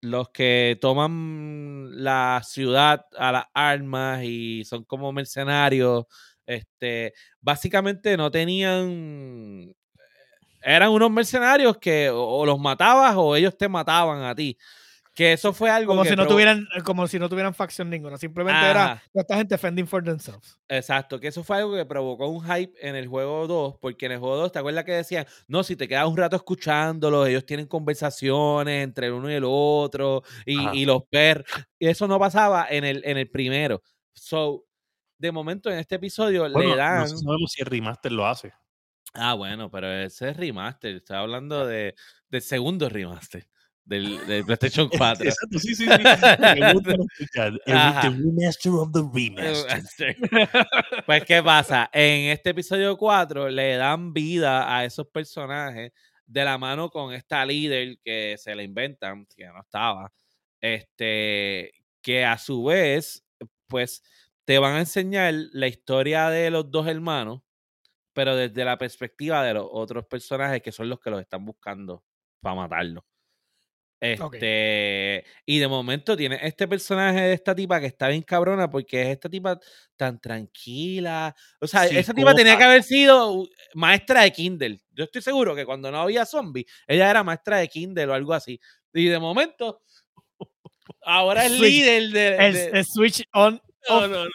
los que toman la ciudad a las armas y son como mercenarios, este, básicamente no tenían, eran unos mercenarios que o, o los matabas o ellos te mataban a ti. Que eso fue algo Como que si no tuvieran, eh, como si no tuvieran facción ninguna. Simplemente era Ajá. esta gente fending for themselves. Exacto, que eso fue algo que provocó un hype en el juego 2, porque en el juego 2, ¿te acuerdas que decían, no, si te quedas un rato escuchándolos, ellos tienen conversaciones entre el uno y el otro, y, y los perros, y eso no pasaba en el, en el primero. So, de momento en este episodio Bueno, le dan... no sabemos si el remaster lo hace. Ah, bueno, pero ese es remaster, estoy hablando de, del segundo remaster, del, del PlayStation *laughs* 4. Exacto, sí, sí, sí. El, *laughs* remaster of the remaster. *laughs* Pues, ¿qué pasa? En este episodio 4 le dan vida a esos personajes de la mano con esta líder que se la inventan, que no estaba, este, que a su vez, pues, te van a enseñar la historia de los dos hermanos, pero desde la perspectiva de los otros personajes que son los que los están buscando para matarlo. Este, y de momento tiene este personaje de esta tipa que está bien cabrona porque es esta tipa tan tranquila. O sea, esa tipa tenía que haber sido maestra de Kindle. Yo estoy seguro que cuando no había zombies, ella era maestra de Kindle o algo así. Y de momento, ahora es Switch. líder de. De- el switch on. No, no.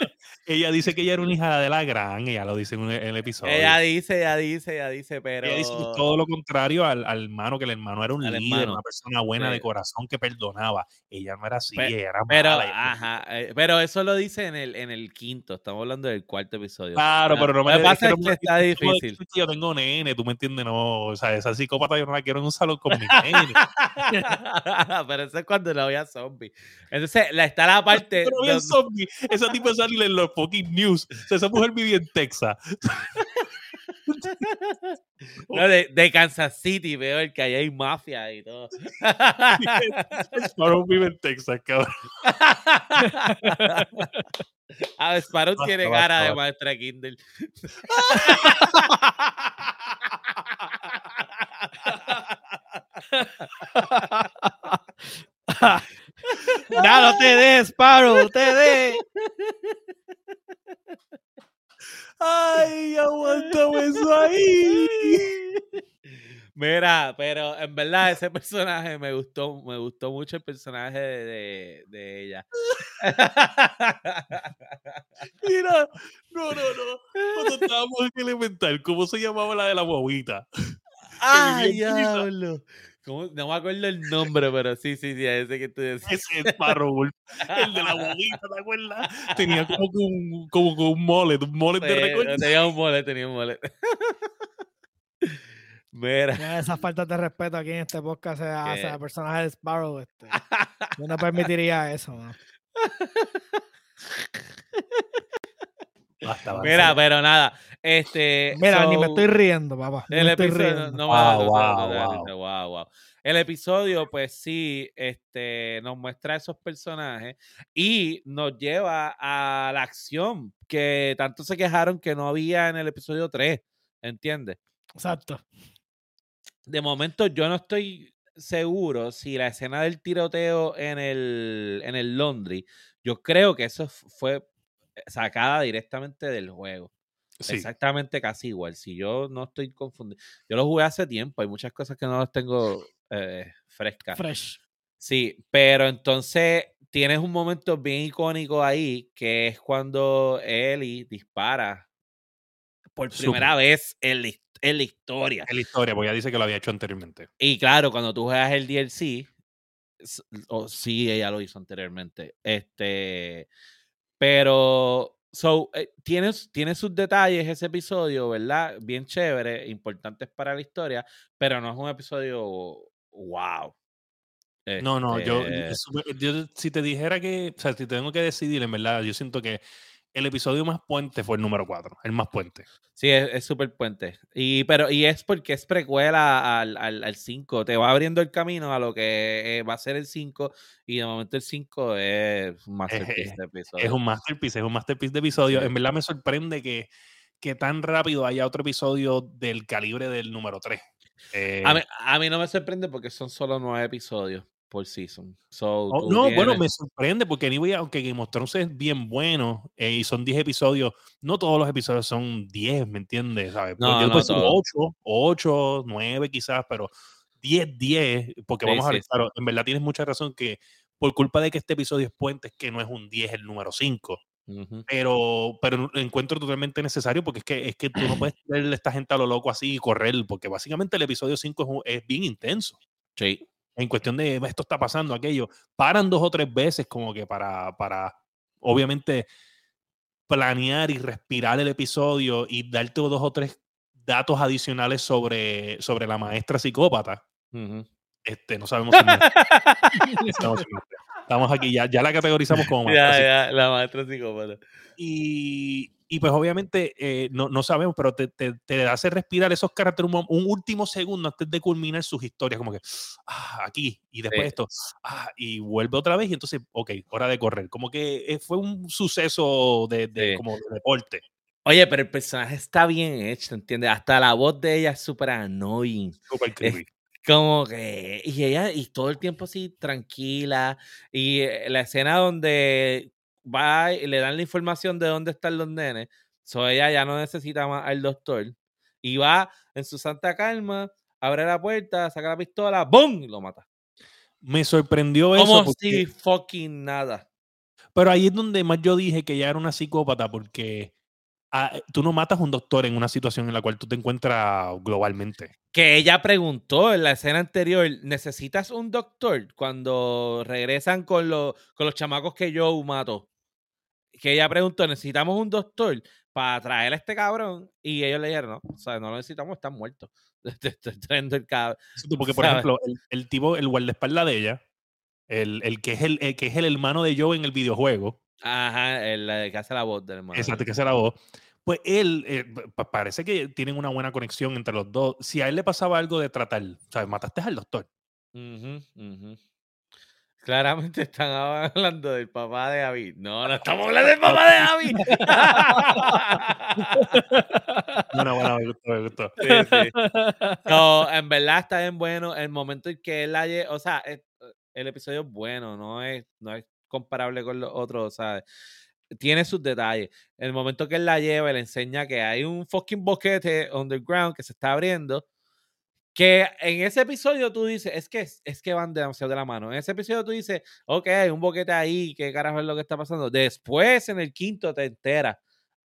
Ella dice que ella era una hija de la gran, ella lo dice en, el episodio. ella dice, ella dice, ella dice, pero. Ella dice todo lo contrario al, al hermano, que el hermano era un líder, hermano. una persona buena de corazón que perdonaba. Ella no era así, ella era Pero, mala. ajá, eh, pero eso lo dice en el, en el quinto. Estamos hablando del cuarto episodio. Claro, pero no me es pasa es me- que está difícil. Yo tengo nene, tú me entiendes, no. O sea, esa psicópata yo no la quiero en un salón con mi *laughs* nene. pero eso es cuando no había zombies. Entonces, la, está la parte. Pero bien zombie. Esa tipo sale en los fucking news. O sea, esa mujer vivía en Texas. no, de, de Kansas City, veo el que allá hay mafia y todo. *laughs* Sparrow vive en Texas, cabrón. A ver, Sparrow Basta, tiene basta, cara de basta. maestra Kindle. *laughs* *laughs* no te des, Sparrow, te des. Ay, aguántame eso ahí. *laughs* Mira, pero en verdad ese personaje me gustó, me gustó mucho el personaje de, de, de ella. *laughs* Mira, no, no, no. Cuando *laughs* estábamos en elemental, ¿cómo se llamaba la de la guaguita? ¡Ay, diablo! ¿Cómo? No me acuerdo el nombre, pero sí, sí, sí, ese que tú *laughs* decías. Ese es Sparrow, el de la guaguita, ¿te acuerdas? Tenía *laughs* como que un, como que un mullet, un mullet de Sí, recuerdo. tenía un mole, tenía un mole. *laughs* Mira. Mira, Esas faltas de respeto aquí en este podcast se hace a personaje de Sparrow. Este. Yo no permitiría eso, ¿no? Basta, basta. Mira, pero nada. Este. Mira, ni me estoy riendo, papá. ni El me estoy episodio, no, riendo. no, Wow, wow. El episodio, pues sí, este, nos muestra esos personajes y nos lleva a la acción que tanto se quejaron que no había en el episodio 3, ¿entiendes? Exacto. De momento yo no estoy seguro si la escena del tiroteo en el, en el laundry, yo creo que eso fue sacada directamente del juego. Sí. Exactamente casi igual. Si yo no estoy confundido. Yo lo jugué hace tiempo. Hay muchas cosas que no las tengo eh, frescas. Fresh. Sí, pero entonces tienes un momento bien icónico ahí que es cuando Ellie dispara por primera vez en la, his- en la historia. La historia, porque ya dice que lo había hecho anteriormente. Y claro, cuando tú juegas el DLC, o sí, ella lo hizo anteriormente. Este, pero, so, eh, tiene, tiene sus detalles ese episodio, ¿verdad? Bien chévere, importantes para la historia, pero no es un episodio wow. No, no, yo, Este, es súper- yo si te dijera que, o sea, si tengo que decidir, en verdad, yo siento que el episodio más puente fue el número 4, el más puente. Sí, es, es súper puente. Y, pero, y es porque es precuela al, al, 5. Te va abriendo el camino a lo que eh, va a ser el 5. Y de momento el 5 es un masterpiece de episodio. Es un masterpiece, es un masterpiece de episodio. Sí. En verdad me sorprende que, que tan rápido haya otro episodio del calibre del número 3. A mí, a mí no me sorprende porque son solo nueve episodios por season. So, Oh, no, bueno, tienes- me sorprende porque anyway, aunque Game of Thrones es bien bueno eh, y son 10 episodios, no todos los episodios son 10, ¿me entiendes? ¿Sabes? No, yo no todos. 8, 8, 9 quizás, pero 10, 10, porque Sí, vamos a ver, sí, claro, en verdad tienes mucha razón que por culpa de que este episodio es puente, es que no es un 10 el número 5, Ujú. pero, pero lo encuentro totalmente necesario porque es que, es que tú no puedes *clears throat* tener a esta gente a lo loco así y correr, porque básicamente el episodio 5 es, es bien intenso Sí. En cuestión de esto está pasando, aquello, paran dos o tres veces como que para, para obviamente planear y respirar el episodio y darte dos o tres datos adicionales sobre, sobre la maestra psicópata. Ujú. Este, no sabemos estamos, *laughs* estamos aquí, ya, ya la categorizamos como maestra Ya, ya, la maestra psicópata. Y, y pues obviamente eh, no, no sabemos, pero te, te, te hace respirar esos caracteres un, un último segundo antes de culminar sus historias, como que ah, aquí y después Sí. esto, ah, y vuelve otra vez y entonces, ok, hora de correr. Como que eh, fue un suceso de, de- Sí. como de deporte. Oye, pero el personaje está bien hecho, ¿entiendes? Hasta la voz de ella es súper annoying. Super creepy. Como que. Y ella, y todo el tiempo así, tranquila. Y eh, la escena donde va y le dan la información de dónde están los nenes. So ella ya no necesita más al doctor. Y va en su santa calma, abre la puerta, saca la pistola, ¡boom! Y lo mata. Me sorprendió eso. Como porque- si fucking nada. Pero ahí es donde más yo dije que ella era una psicópata porque ah, tú no matas a un doctor en una situación en la cual tú te encuentras globalmente. Que ella preguntó en la escena anterior, ¿necesitas un doctor? Cuando regresan con, los con los chamacos que Joe mató. Que ella preguntó, ¿necesitamos un doctor para traer a este cabrón? Y ellos le dijeron, no, o sea, no lo necesitamos, están muertos. *laughs* Te estoy trayendo el cabrón. Porque, por ¿Sabes? ejemplo, el, el tipo, el guardaespaldas de ella, el, el que es el, el que es el hermano de Joe en el videojuego, Ajá, el, que hace la voz del hermano. exacto, que hace la voz, pues él, eh, pa- parece que tienen una buena conexión entre los dos. Si a él le pasaba algo de tratar, ¿sabes? Mataste al doctor. Ujú, ujú. Claramente están hablando del papá de David. No, no estamos hablando del papá de David. *laughs* Bueno, bueno, me gustó, me gustó. Sí, sí. No, en verdad está bien bueno el momento en que él la lle- o sea, es- el episodio es bueno, no es, no es comparable con los otros, ¿sabes? Tiene sus detalles. El momento que él la lleva, le enseña que hay un fucking boquete underground que se está abriendo. Que en ese episodio tú dices, es que, es que van demasiado de la mano. En ese episodio tú dices, ok, hay un boquete ahí, ¿qué carajo es lo que está pasando? Después, en el quinto, te enteras.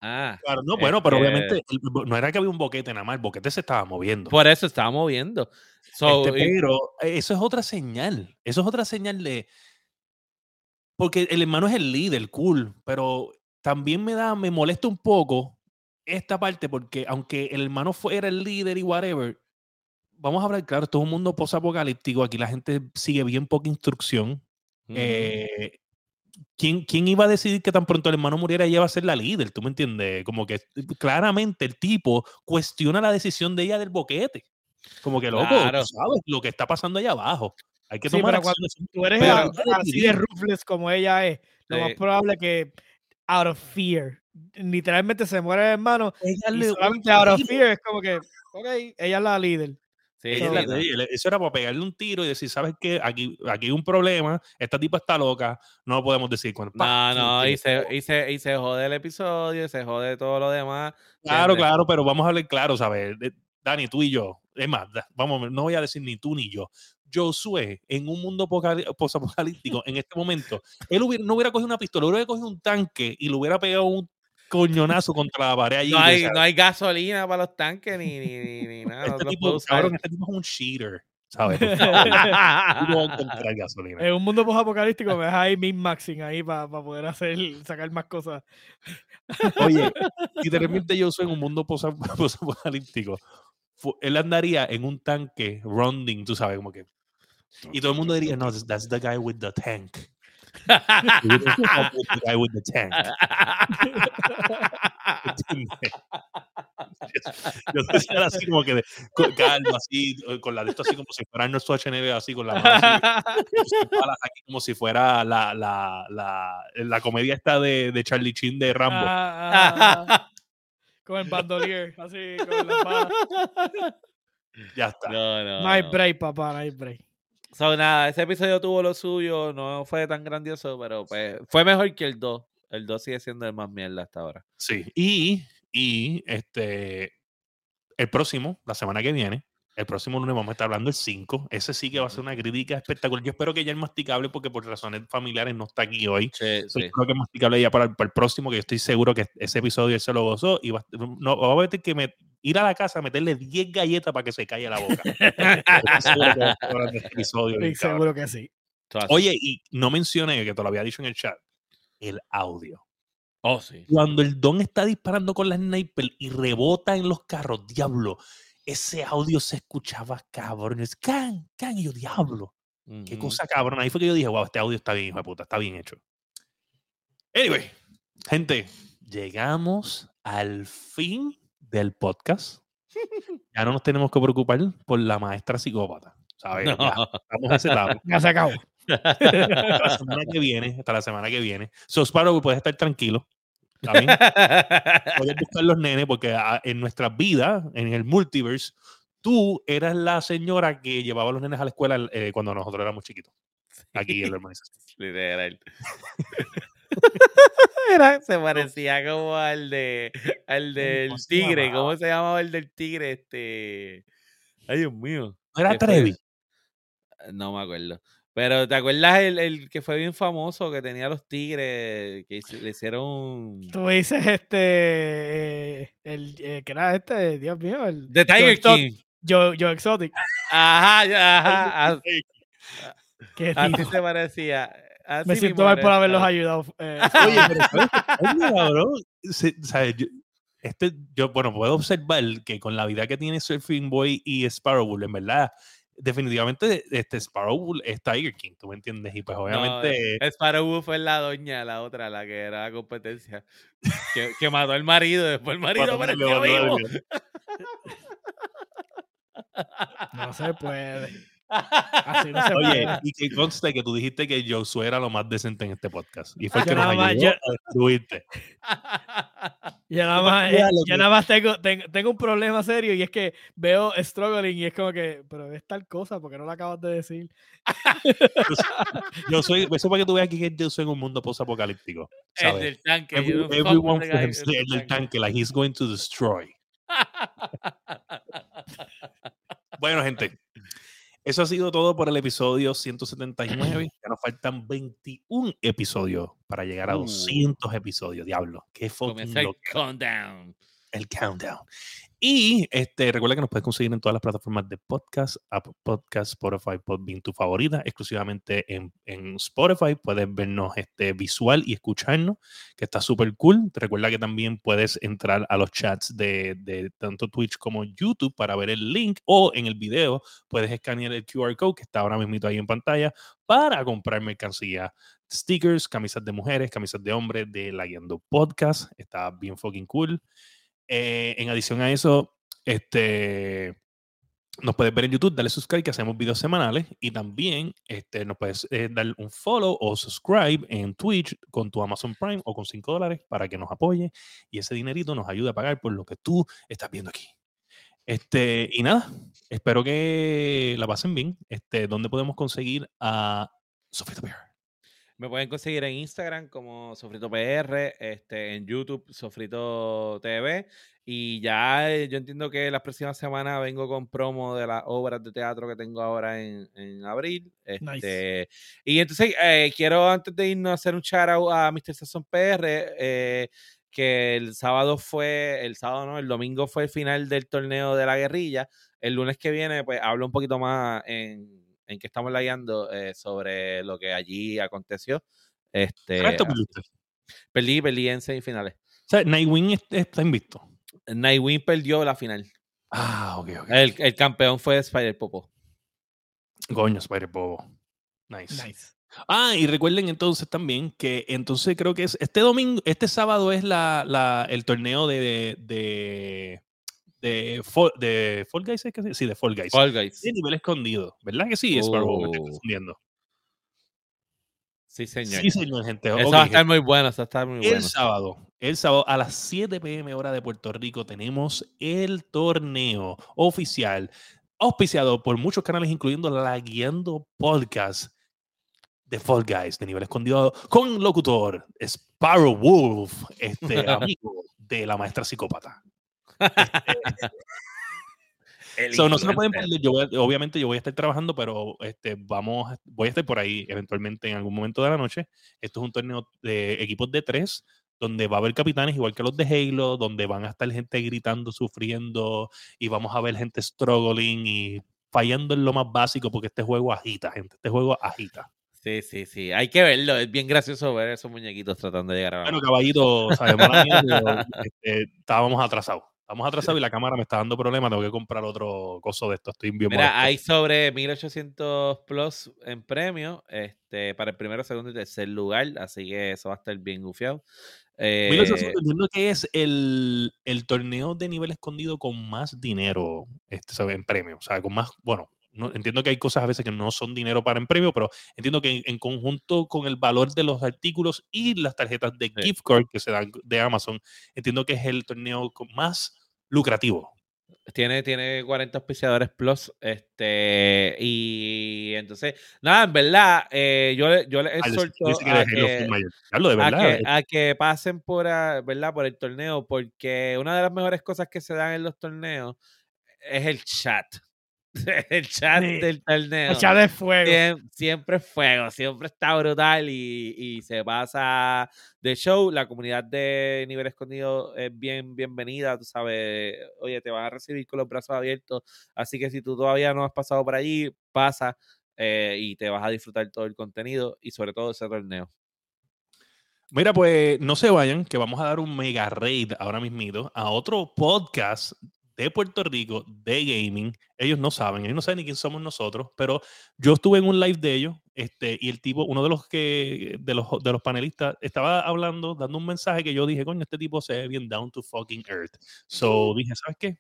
Ah, Claro, no, bueno, pero obviamente el- no era que había un boquete nada más, el boquete se estaba moviendo. por eso estaba moviendo. So, Este, y- pero eso es otra señal. Eso es otra señal de. Porque el hermano es el líder, cool. Pero también me da, me molesta un poco esta parte, porque aunque el hermano fuera el líder y whatever, vamos a hablar claro, esto es un mundo posapocalíptico. Aquí la gente sigue bien poca instrucción. Ujú. Eh, ¿quién, ¿Quién iba a decidir que tan pronto el hermano muriera ella va a ser la líder? ¿Tú me entiendes? Como que claramente el tipo cuestiona la decisión de ella del boquete. Como que loco, tú Claro. sabes lo que está pasando allá abajo. Hay que Sí, tomar pero cuando tú eres Pero así de ruthless como ella es, lo más Sí. probable que out of fear, literalmente se muere el hermano y Pegarle un solamente out of fear es como que, ok, ella es la líder. Sí, sí, Eso era para pegarle un tiro y decir, ¿sabes qué? Aquí, aquí hay un problema, esta tipa está loca, no lo podemos decir. Cuando, No, no, y se, y, se, y se jode el episodio, se jode todo lo demás. Claro, claro, pero vamos a hablar claro, ¿sabes? De- Dani, tú y yo. Es más, vamos, no voy a decir ni tú ni yo. Josué, en un mundo poca- posapocalíptico, en este momento, él hubiera- no hubiera cogido una pistola, hubiera cogido un tanque y le hubiera pegado un coñonazo contra la pared allí. No hay, no hay gasolina para los tanques ni, ni, ni, ni *laughs* nada. este tipo, cabrón, este tipo es un cheater, ¿sabes? *laughs* No encontrar gasolina. En un mundo post-apocalíptico me deja ahí min maxing ahí para poder hacer, sacar más cosas. Oye, *laughs* literalmente yo soy en un mundo fu- Él andaría en un tanque ronding, tú sabes, como que. Y todo el mundo diría, no, that's the guy with the tank. Yo yo decía así como que de- con calma, así, con la de esto así como si fuera Arnold Schwarzenegger, así con la mano así, aquí como si fuera la, la, la, la comedia esta de, de Charlie Chin de Rambo. Ah, ah, con el *laughs* bandolier, así, con la espada. Ya está. no, no, No hay no. break, papá, no hay break. So, nada, ese episodio tuvo lo suyo, no fue tan grandioso, pero pues fue mejor que el 2. El 2 sigue siendo el más mierda hasta ahora. Sí, y, y este, el próximo, la semana que viene, el próximo lunes vamos a estar hablando el 5. Ese sí que va a ser una crítica espectacular. Yo espero que ya el masticable, porque por razones familiares no está aquí hoy. Sí, Yo Creo que es masticable ya para el, para el próximo, que yo estoy seguro que ese episodio él se lo gozó. Y va, no, va a tener que me- ir a la casa a meterle 10 galletas para que se calle la boca. *laughs* Estoy seguro que este episodio, bien Sí, cabrón. seguro que sí. Oye, y no mencioné, que te lo había dicho en el chat, el audio. Oh, sí. Cuando el don está disparando con la sniper y rebota en los carros, diablo, ese audio se escuchaba cabrón. Es can, can, y yo, diablo, qué cosa cabrón. Ahí fue que yo dije, wow, este audio está bien, hijo de puta, está bien hecho. Anyway, gente, llegamos al fin del podcast. *laughs* Ya no nos tenemos que preocupar por la maestra psicópata. ¿Sabes? No. Ya, estamos a ese lado. *laughs* Ya se acabó. Hasta *laughs* la semana que viene, hasta la semana que viene. So, Sparrow, puedes estar tranquilo. *laughs* Puedes buscar los nenes porque ah, en nuestras vidas, en el multiverse, tú eras la señora que llevaba a los nenes a la escuela eh, cuando nosotros éramos chiquitos. Aquí en la *laughs* urbanización. Literal. *laughs* Era, se parecía como al de al del ¿Cómo se tigre. ¿Cómo se llamaba el del tigre? Este. Ay, Dios mío. ¿No era. Trevi? No me acuerdo. Pero ¿te acuerdas el, el que fue bien famoso que tenía los tigres? Que le hicieron. Tú dices este, eh, el eh, que era este, Dios mío, el The Joe Tiger Exo- King. Joe, Joe Exotic. Ajá, ya, ajá. Que Ah, Así tipo, se parecía. así me siento mal por haberlos ayudado. eh, *laughs* Oye, pero ¿sabes qué? Oye, cabrón, se- ¿sabes? Yo, este, yo, bueno, puedo observar que con la vida que tiene Surfing Boy y Sparrow Bull, en verdad, definitivamente este Sparrow Bull es Tiger King, ¿tú me entiendes? Y pues obviamente... No, Sparrow fue la doña, la otra, la que era la competencia. Que, que mató al marido, después el marido apareció marido, vivo. *laughs* no se puede. Así no se Oye, y que conste que tú dijiste que Josué era lo más decente en este podcast. Y fue el que nos ayudó yo- a destruirte. *laughs* Yo Ya nada más, eh, ya nada más tengo, tengo, un problema serio y es que veo struggling y es como que, pero es tal cosa, porque no lo acabas de decir? yo soy, *laughs* eso para que tú veas aquí que yo soy en un mundo post-apocalíptico. El del tanque. everyone for el del tanque, like he's going to destroy. *laughs* bueno, gente, eso ha sido todo por el episodio 179. Ya nos faltan 21 episodios para llegar a 200 uh. episodios. Diablo, qué fucking el countdown. El countdown. Y este, recuerda que nos puedes conseguir en todas las plataformas de podcast, Apple Podcast, Spotify, Podbean, tu favorita, exclusivamente en, en, Spotify. Puedes vernos este, visual y escucharnos, que está súper cool. Te recuerda que también puedes entrar a los chats de, de, tanto Twitch como YouTube para ver el link o en el video puedes escanear el QR code que está ahora mismo ahí en pantalla para comprar mercancía stickers, camisas de mujeres, camisas de hombres de La Guiando Podcast. Está bien fucking cool. Eh, en adición a eso, este, nos puedes ver en YouTube, dale subscribe que hacemos videos semanales y también este, nos puedes eh, dar un follow o subscribe en Twitch con tu Amazon Prime o con 5 dólares para que nos apoye y ese dinerito nos ayude a pagar por lo que tú estás viendo aquí. Este, y nada, espero que la pasen bien. Este, ¿Dónde podemos conseguir a Sofito Bear? Me pueden conseguir en Instagram como Sofrito PR, este, en YouTube Sofrito TV. Y ya eh, yo entiendo que las próximas semanas vengo con promo de las obras de teatro que tengo ahora en, en abril. Este, Y entonces eh, quiero antes de irnos a hacer un shout out a Mr. Sasson PR. Eh, que el sábado fue, el sábado no, el domingo fue el final del torneo de la guerrilla. El lunes que viene, pues hablo un poquito más en en que estamos layando eh, sobre lo que allí aconteció. Este, perdí, perdí en semifinales. O sea, Nightwing está invicto. Nightwing perdió la final. Ah, ok, ok. El, el campeón fue Spider Popo. Coño, Spider Popo. Nice. nice. Ah, y recuerden entonces también que entonces creo que es este domingo, este sábado es la, la el torneo de, de, de, Fall, de Fall Guys, ¿es sí, de Fall Guys. Fall Guys. De nivel escondido, ¿verdad que sí? Es me confundiendo. Sí, señor. Sí, señor, gente. Eso va a estar muy bueno, eso va a estar muy bueno. El sábado, el sábado a las 7 pm hora de Puerto Rico tenemos el torneo oficial auspiciado por muchos canales, incluyendo la Guiando Podcast de Fall Guys de nivel escondido con locutor Sparrow Wolf, este *laughs* amigo de la maestra psicópata. *laughs* Este, no se pueden Yo obviamente yo voy a estar trabajando, pero este, vamos, voy a estar por ahí eventualmente en algún momento de la noche. Esto es un torneo de equipos de tres, donde va a haber capitanes igual que los de Halo, donde van a estar gente gritando, sufriendo, y vamos a ver gente struggling y fallando en lo más básico, porque este juego agita, gente. Este juego agita. Sí, sí, sí. Hay que verlo. Es bien gracioso ver esos muñequitos tratando de llegar a Bueno, caballito, sabemos, *laughs* este, estábamos atrasados. Estamos atrasados y la cámara me está dando problemas. Tengo que comprar otro coso de esto. Estoy bien Mira, hay sobre 1800 plus en premio este, para el primero, segundo y tercer lugar. Así que eso va a estar bien gufiado. Eh, 1800, entiendo que es el, el, torneo de nivel escondido con más dinero este, en premio. O sea, con más, bueno, no, entiendo que hay cosas a veces que no son dinero para en premio, pero entiendo que en, conjunto con el valor de los artículos y las tarjetas de gift card que se dan de Amazon, entiendo que es el torneo más lucrativo. Tiene, tiene 40 auspiciadores plus. Este, y entonces, nada, en verdad, eh, yo, yo les exhorto a, que, a, que, pasen por, ¿verdad? por el torneo, porque una de las mejores cosas que se dan en los torneos es el chat. *laughs* el chat del torneo. El chat de fuego. Siempre, es fuego, siempre está brutal y, y, se pasa de show. La comunidad de Nivel Escondido es bien bienvenida, tú sabes, oye, te van a recibir con los brazos abiertos. Así que si tú todavía no has pasado por allí, pasa eh, y te vas a disfrutar todo el contenido y sobre todo ese torneo. Mira, pues no se vayan, que vamos a dar un mega raid ahora mismito a otro podcast de Puerto Rico de gaming. Ellos no saben, ellos no saben ni quién somos nosotros, pero yo estuve en un live de ellos este, y el tipo, uno de los, que, de los, de los panelistas, estaba hablando, dando un mensaje que yo dije, coño, este tipo se ve bien down to fucking earth. So dije, ¿sabes qué?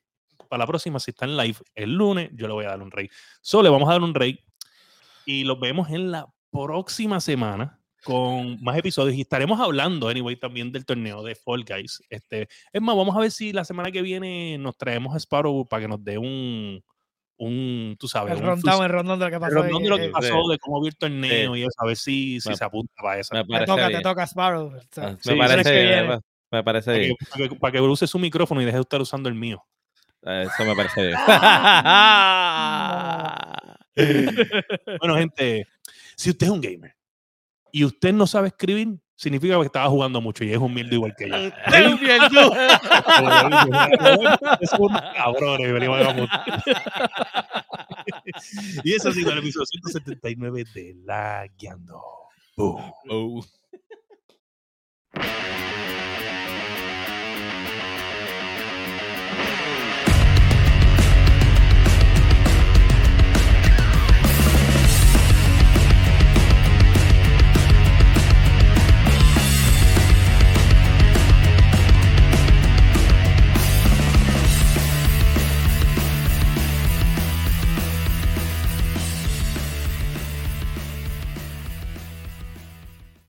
Para la próxima, si está en live el lunes, yo le voy a dar un rey. So le vamos a dar un rey y los vemos en la próxima semana con más episodios y estaremos hablando, anyway, también del torneo de Fall Guys. Este, es más, vamos a ver si la semana que viene nos traemos a Sparrow para que nos dé un, un tú sabes, El sus- el rundown de lo que el pasó. rundown de lo que eh, pasó, de cómo vio el torneo y eso, a ver si, si Me- se apunta para eso. Me Te parece toca, bien. te toca, Sparrow. o sea, Ah, Me Sí, parece que bien. viene. me- Me parece Para bien. que, para que- para que use su micrófono y deje de estar usando el mío. Eh, Eso me parece bien. *laughs* *laughs* Bueno, gente, si usted es un gamer y usted no sabe escribir, significa que estaba jugando mucho y es humilde igual que yo. y eso ha sido el episodio 179 de La Guiando. Boom.